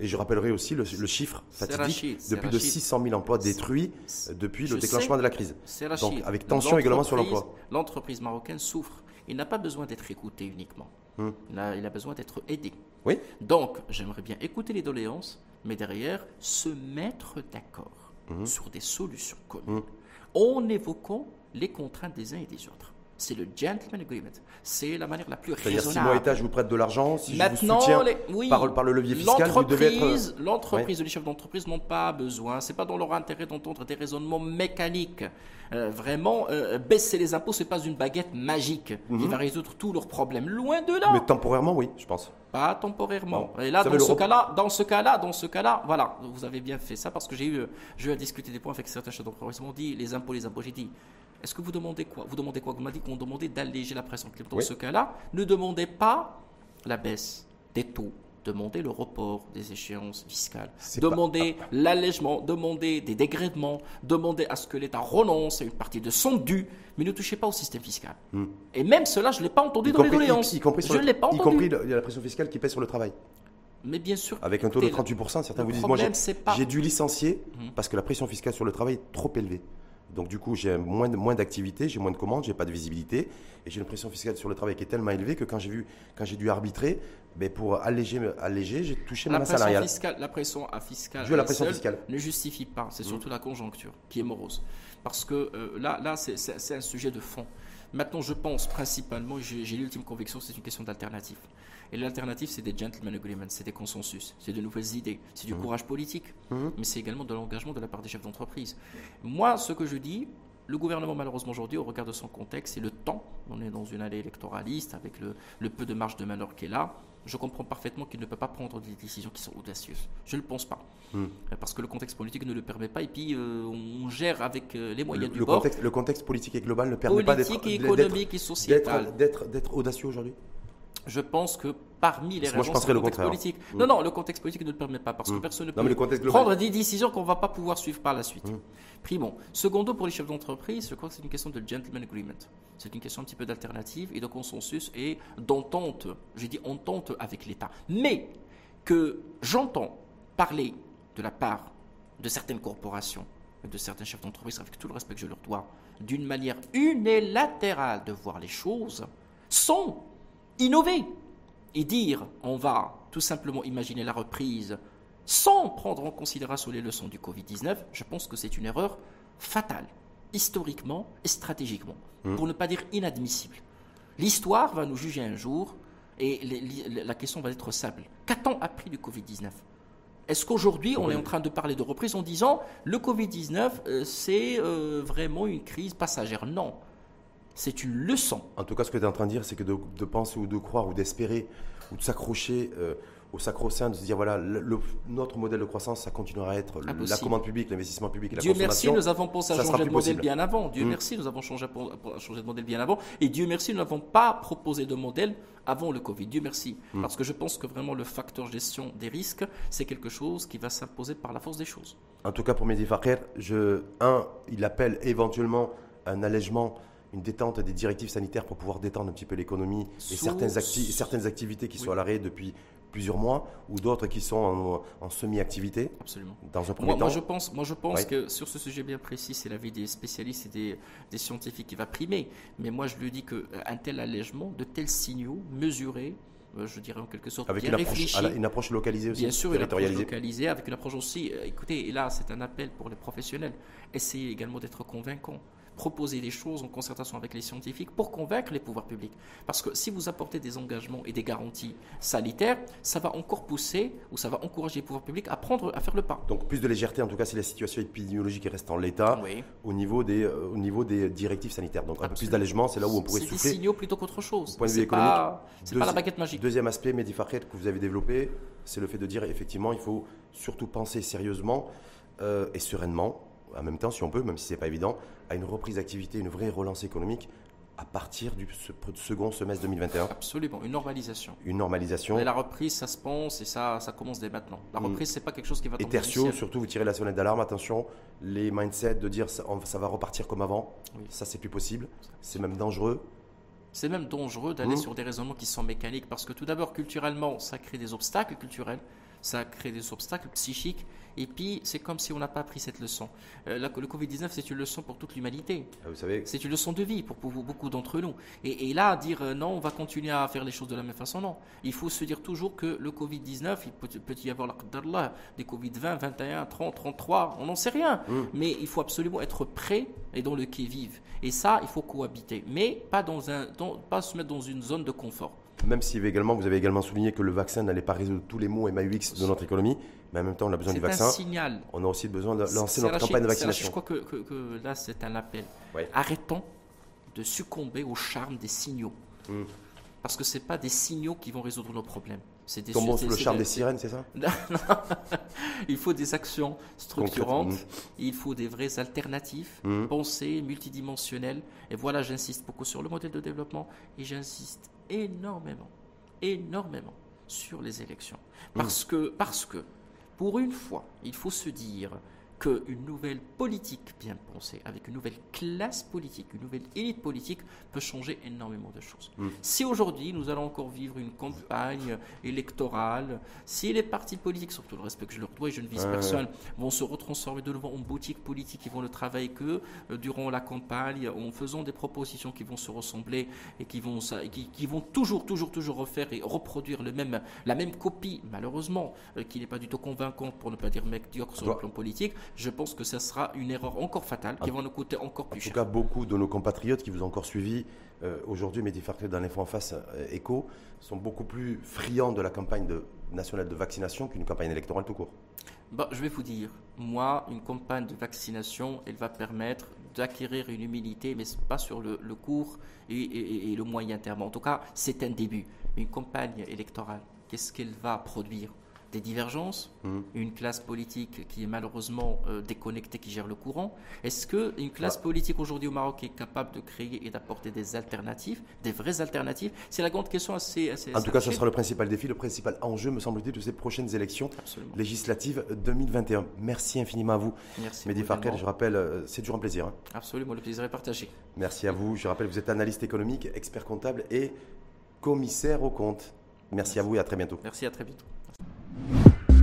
Et je rappellerai aussi le, chiffre fatidique de plus de 600 000 emplois détruits depuis le déclenchement de la crise. Donc avec tension également sur l'emploi. L'entreprise marocaine souffre. Il n'a pas besoin d'être écouté uniquement. Il a besoin d'être aidé. Oui. Donc, j'aimerais bien écouter les doléances, mais derrière, se mettre d'accord mhm. sur des solutions communes, mhm. en évoquant les contraintes des uns et des autres. C'est le gentleman agreement. C'est la manière la plus raisonnable. Si moi, État, je vous prête de l'argent, si je vous soutiens par, par, le levier fiscal, vous devez être... L'entreprise, les chefs d'entreprise n'ont pas besoin. C'est pas dans leur intérêt d'entendre des raisonnements mécaniques. Euh, vraiment, euh, baisser les impôts, c'est pas une baguette magique qui mhm. va résoudre tous leurs problèmes. Loin de là. Mais temporairement, oui, je pense. Pas temporairement. Et là, dans ce cas-là, dans ce cas-là, dans ce cas-là, voilà, vous avez bien fait ça parce que j'ai eu, j'ai eu à discuter des points avec certains chefs d'entreprise. Ils m'ont dit les impôts, les impôts. J'ai dit, est-ce que vous demandez quoi? Vous demandez quoi? Vous m'avez dit qu'on demandait d'alléger la pression. Dans ce cas-là, ne demandez pas la baisse des taux Demandez le report des échéances fiscales, demandez l'allègement, demandez des dégrèvements, demandez à ce que l'État renonce à une partie de son dû, mais ne touchez pas au système fiscal. Hmm. Et même cela, je ne l'ai pas entendu dans les doléances. Y, compris je ne l'ai pas entendu. Y compris la pression fiscale qui pèse sur le travail. Mais bien sûr. Avec un taux de 38%, certains vous disent, moi j'ai dû licencier hmm. parce que la pression fiscale sur le travail est trop élevée. Donc du coup, j'ai moins, moins d'activité, j'ai moins de commandes, j'ai pas de visibilité, et j'ai une pression fiscale sur le travail qui est tellement élevée que quand j'ai vu, quand j'ai dû arbitrer, ben pour alléger, alléger, j'ai touché la ma salariale. Fiscale, la pression fiscale, la pression fiscale. ne justifie pas. C'est surtout mmh. la conjoncture qui est morose, parce que euh, là, là, c'est un sujet de fond. Maintenant, je pense principalement, j'ai l'ultime conviction, c'est une question d'alternative. Et l'alternative, c'est des gentlemen agreements, c'est des consensus, c'est de nouvelles idées, c'est du mmh. courage politique, mmh. mais c'est également de l'engagement de la part des chefs d'entreprise. Moi, ce que je dis, le gouvernement, malheureusement, aujourd'hui, au regard de son contexte et le temps, on est dans une année électoraliste avec le, peu de marge de manœuvre qui est là, je comprends parfaitement qu'il ne peut pas prendre des décisions qui sont audacieuses. Je ne le pense pas. Mmh. Parce que le contexte politique ne le permet pas et puis euh, on gère avec euh, les moyens du le bord. Contexte, le contexte politique et global ne permet pas d'être économique et sociétal. D'être audacieux aujourd'hui? Je pense que parmi les raisons, c'est le contexte politique. Mm. Non, non, le contexte politique ne le permet pas parce que mm. personne ne peut prendre des décisions qu'on ne va pas pouvoir suivre par la suite. Mm. Primo. Secondo, pour les chefs d'entreprise, je crois que c'est une question de gentleman agreement. C'est une question un petit peu d'alternative et de consensus et d'entente. J'ai dit entente avec l'État. Mais que j'entends parler de la part de certaines corporations et de certains chefs d'entreprise, avec tout le respect que je leur dois, d'une manière unilatérale de voir les choses, sont innover et dire on va tout simplement imaginer la reprise sans prendre en considération les leçons du Covid-19, je pense que c'est une erreur fatale, historiquement et stratégiquement, mmh. pour ne pas dire inadmissible. L'histoire va nous juger un jour et la question va être simple. Qu'a-t-on appris du Covid-19 est-ce qu'aujourd'hui, on est en train de parler de reprise en disant le Covid-19, euh, c'est euh, vraiment une crise passagère? Non c'est une leçon. En tout cas, ce que tu es en train de dire, c'est que de, penser ou de croire ou d'espérer ou de s'accrocher euh, au sacro-saint de se dire voilà, le, notre modèle de croissance, ça continuera à être la commande publique, l'investissement public et la Dieu merci, nous avons pensé à changer de modèle bien avant. Dieu mm. merci, nous avons changé, changé de modèle bien avant. Et Dieu merci, nous n'avons pas proposé de modèle avant le Covid. Dieu merci. Mm. Parce que je pense que vraiment le facteur gestion des risques, c'est quelque chose qui va s'imposer par la force des choses. En tout cas, pour Mehdi Fakir, je, un, il appelle éventuellement un allègement une détente des directives sanitaires pour pouvoir détendre un petit peu l'économie et certaines, certaines activités qui sont à l'arrêt depuis plusieurs mois ou d'autres qui sont en, semi-activité Absolument. Dans un premier moi, temps. Moi, je pense, moi, je pense que sur ce sujet bien précis, c'est l'avis des spécialistes et des, des, scientifiques qui va primer. Mais moi, je lui dis qu'un euh, tel allègement, de tels signaux mesurés, euh, je dirais en quelque sorte avec une approche, une approche localisée aussi, bien sûr, une approche localisée, avec une approche aussi. Euh, écoutez, et là, c'est un appel pour les professionnels. Essayez également d'être convaincants proposer des choses en concertation avec les scientifiques pour convaincre les pouvoirs publics. Parce que si vous apportez des engagements et des garanties sanitaires, ça va encore pousser ou ça va encourager les pouvoirs publics à prendre, à faire le pas. Donc plus de légèreté, en tout cas, si la situation épidémiologique reste en l'état, au, niveau des, euh, au niveau des directives sanitaires. Donc un peu plus d'allègement, c'est là où on pourrait souffler. C'est des signaux plutôt qu'autre chose. Point de vue économique. C'est pas la baguette magique. Deuxième aspect, Mehdi que vous avez développé, c'est le fait de dire effectivement, il faut surtout penser sérieusement euh, et sereinement en même temps, si on peut, même si ce n'est pas évident, à une reprise d'activité, une vraie relance économique à partir du second semestre 2021 Absolument, une normalisation. Une normalisation. Et la reprise, ça se pense et ça, ça commence dès maintenant. La mm. reprise, ce c'est pas quelque chose qui va Et tertio, surtout, vous tirez la sonnette d'alarme, attention, les mindsets de dire ça, ça va repartir comme avant, ça, c'est plus possible. C'est même dangereux. C'est même dangereux d'aller mm. sur des raisonnements qui sont mécaniques parce que tout d'abord, culturellement, ça crée des obstacles culturels ça crée des obstacles psychiques. Et puis, c'est comme si on n'a pas appris cette leçon. Euh, le Covid-19, c'est une leçon pour toute l'humanité. Ah, vous savez. C'est une leçon de vie pour, beaucoup d'entre nous. Et, là, dire euh, non, on va continuer à faire les choses de la même façon, non. Il faut se dire toujours que le Covid-19, il peut, y avoir des Covid-20, 21, 30, 33, on n'en sait rien. Hum. Mais il faut absolument être prêt et dans le qui-vive. Et ça, il faut cohabiter. Mais pas, dans un, pas se mettre dans une zone de confort. Même si également, vous avez également souligné que le vaccin n'allait pas résoudre tous les maux MAUX de notre économie, mais en même temps, on a besoin du vaccin. C'est un signal. On a aussi besoin de lancer notre campagne de vaccination. Je crois que, là, c'est un appel. Arrêtons de succomber au charme des signaux. Hmm. Parce que ce pas des signaux qui vont résoudre nos problèmes. C'est des Tombons sous le charme des sirènes, c'est ça? Il faut des actions structurantes, il faut des vraies alternatives, hmm. pensées, multidimensionnelles. Et voilà, j'insiste beaucoup sur le modèle de développement et j'insiste énormément, énormément sur les élections. Parce, que, parce que, pour une fois, il faut se dire qu'une nouvelle politique bien pensée, avec une nouvelle classe politique, une nouvelle élite politique, peut changer énormément de choses. Mm. Si aujourd'hui nous allons encore vivre une campagne électorale, si les partis politiques, surtout le respect que je leur dois et je ne vise personne, vont se retransformer de nouveau en boutiques politiques qui vont ne travailler que euh, durant la campagne, en faisant des propositions qui vont se ressembler et qui vont, qui, qui vont toujours, toujours, toujours refaire et reproduire le même, la même copie, malheureusement, euh, qui n'est pas du tout convaincante pour ne pas dire médiocre sur le plan politique, je pense que ce sera une erreur encore fatale qui va nous coûter encore plus cher. En tout cas, beaucoup de nos compatriotes qui vous ont encore suivi euh, aujourd'hui, Mehdi dans l'Info en face euh, écho, sont beaucoup plus friands de la campagne nationale de vaccination qu'une campagne électorale tout court. Bah, je vais vous dire, moi, une campagne de vaccination, elle va permettre d'acquérir une humilité, mais pas sur le, court et, et, le moyen terme. En tout cas, c'est un début. Une campagne électorale, qu'est-ce qu'elle va produire des divergences, hmm. une classe politique qui est malheureusement euh, déconnectée, qui gère le courant. Est-ce qu'une classe bah. politique aujourd'hui au Maroc est capable de créer et d'apporter des alternatives, des vraies alternatives? C'est la grande question assez... assez en tout cas, ce sera le principal défi, le principal enjeu, me semble-t-il, de ces prochaines élections législatives 2021. Merci infiniment à vous. Merci. Mehdi Farkel, je rappelle, euh, c'est toujours un plaisir. Hein. Absolument, le plaisir est partagé. Merci à vous. Je rappelle, vous êtes analyste économique, expert comptable et commissaire au compte. Merci, Merci. à vous et à très bientôt. Merci, à très bientôt. you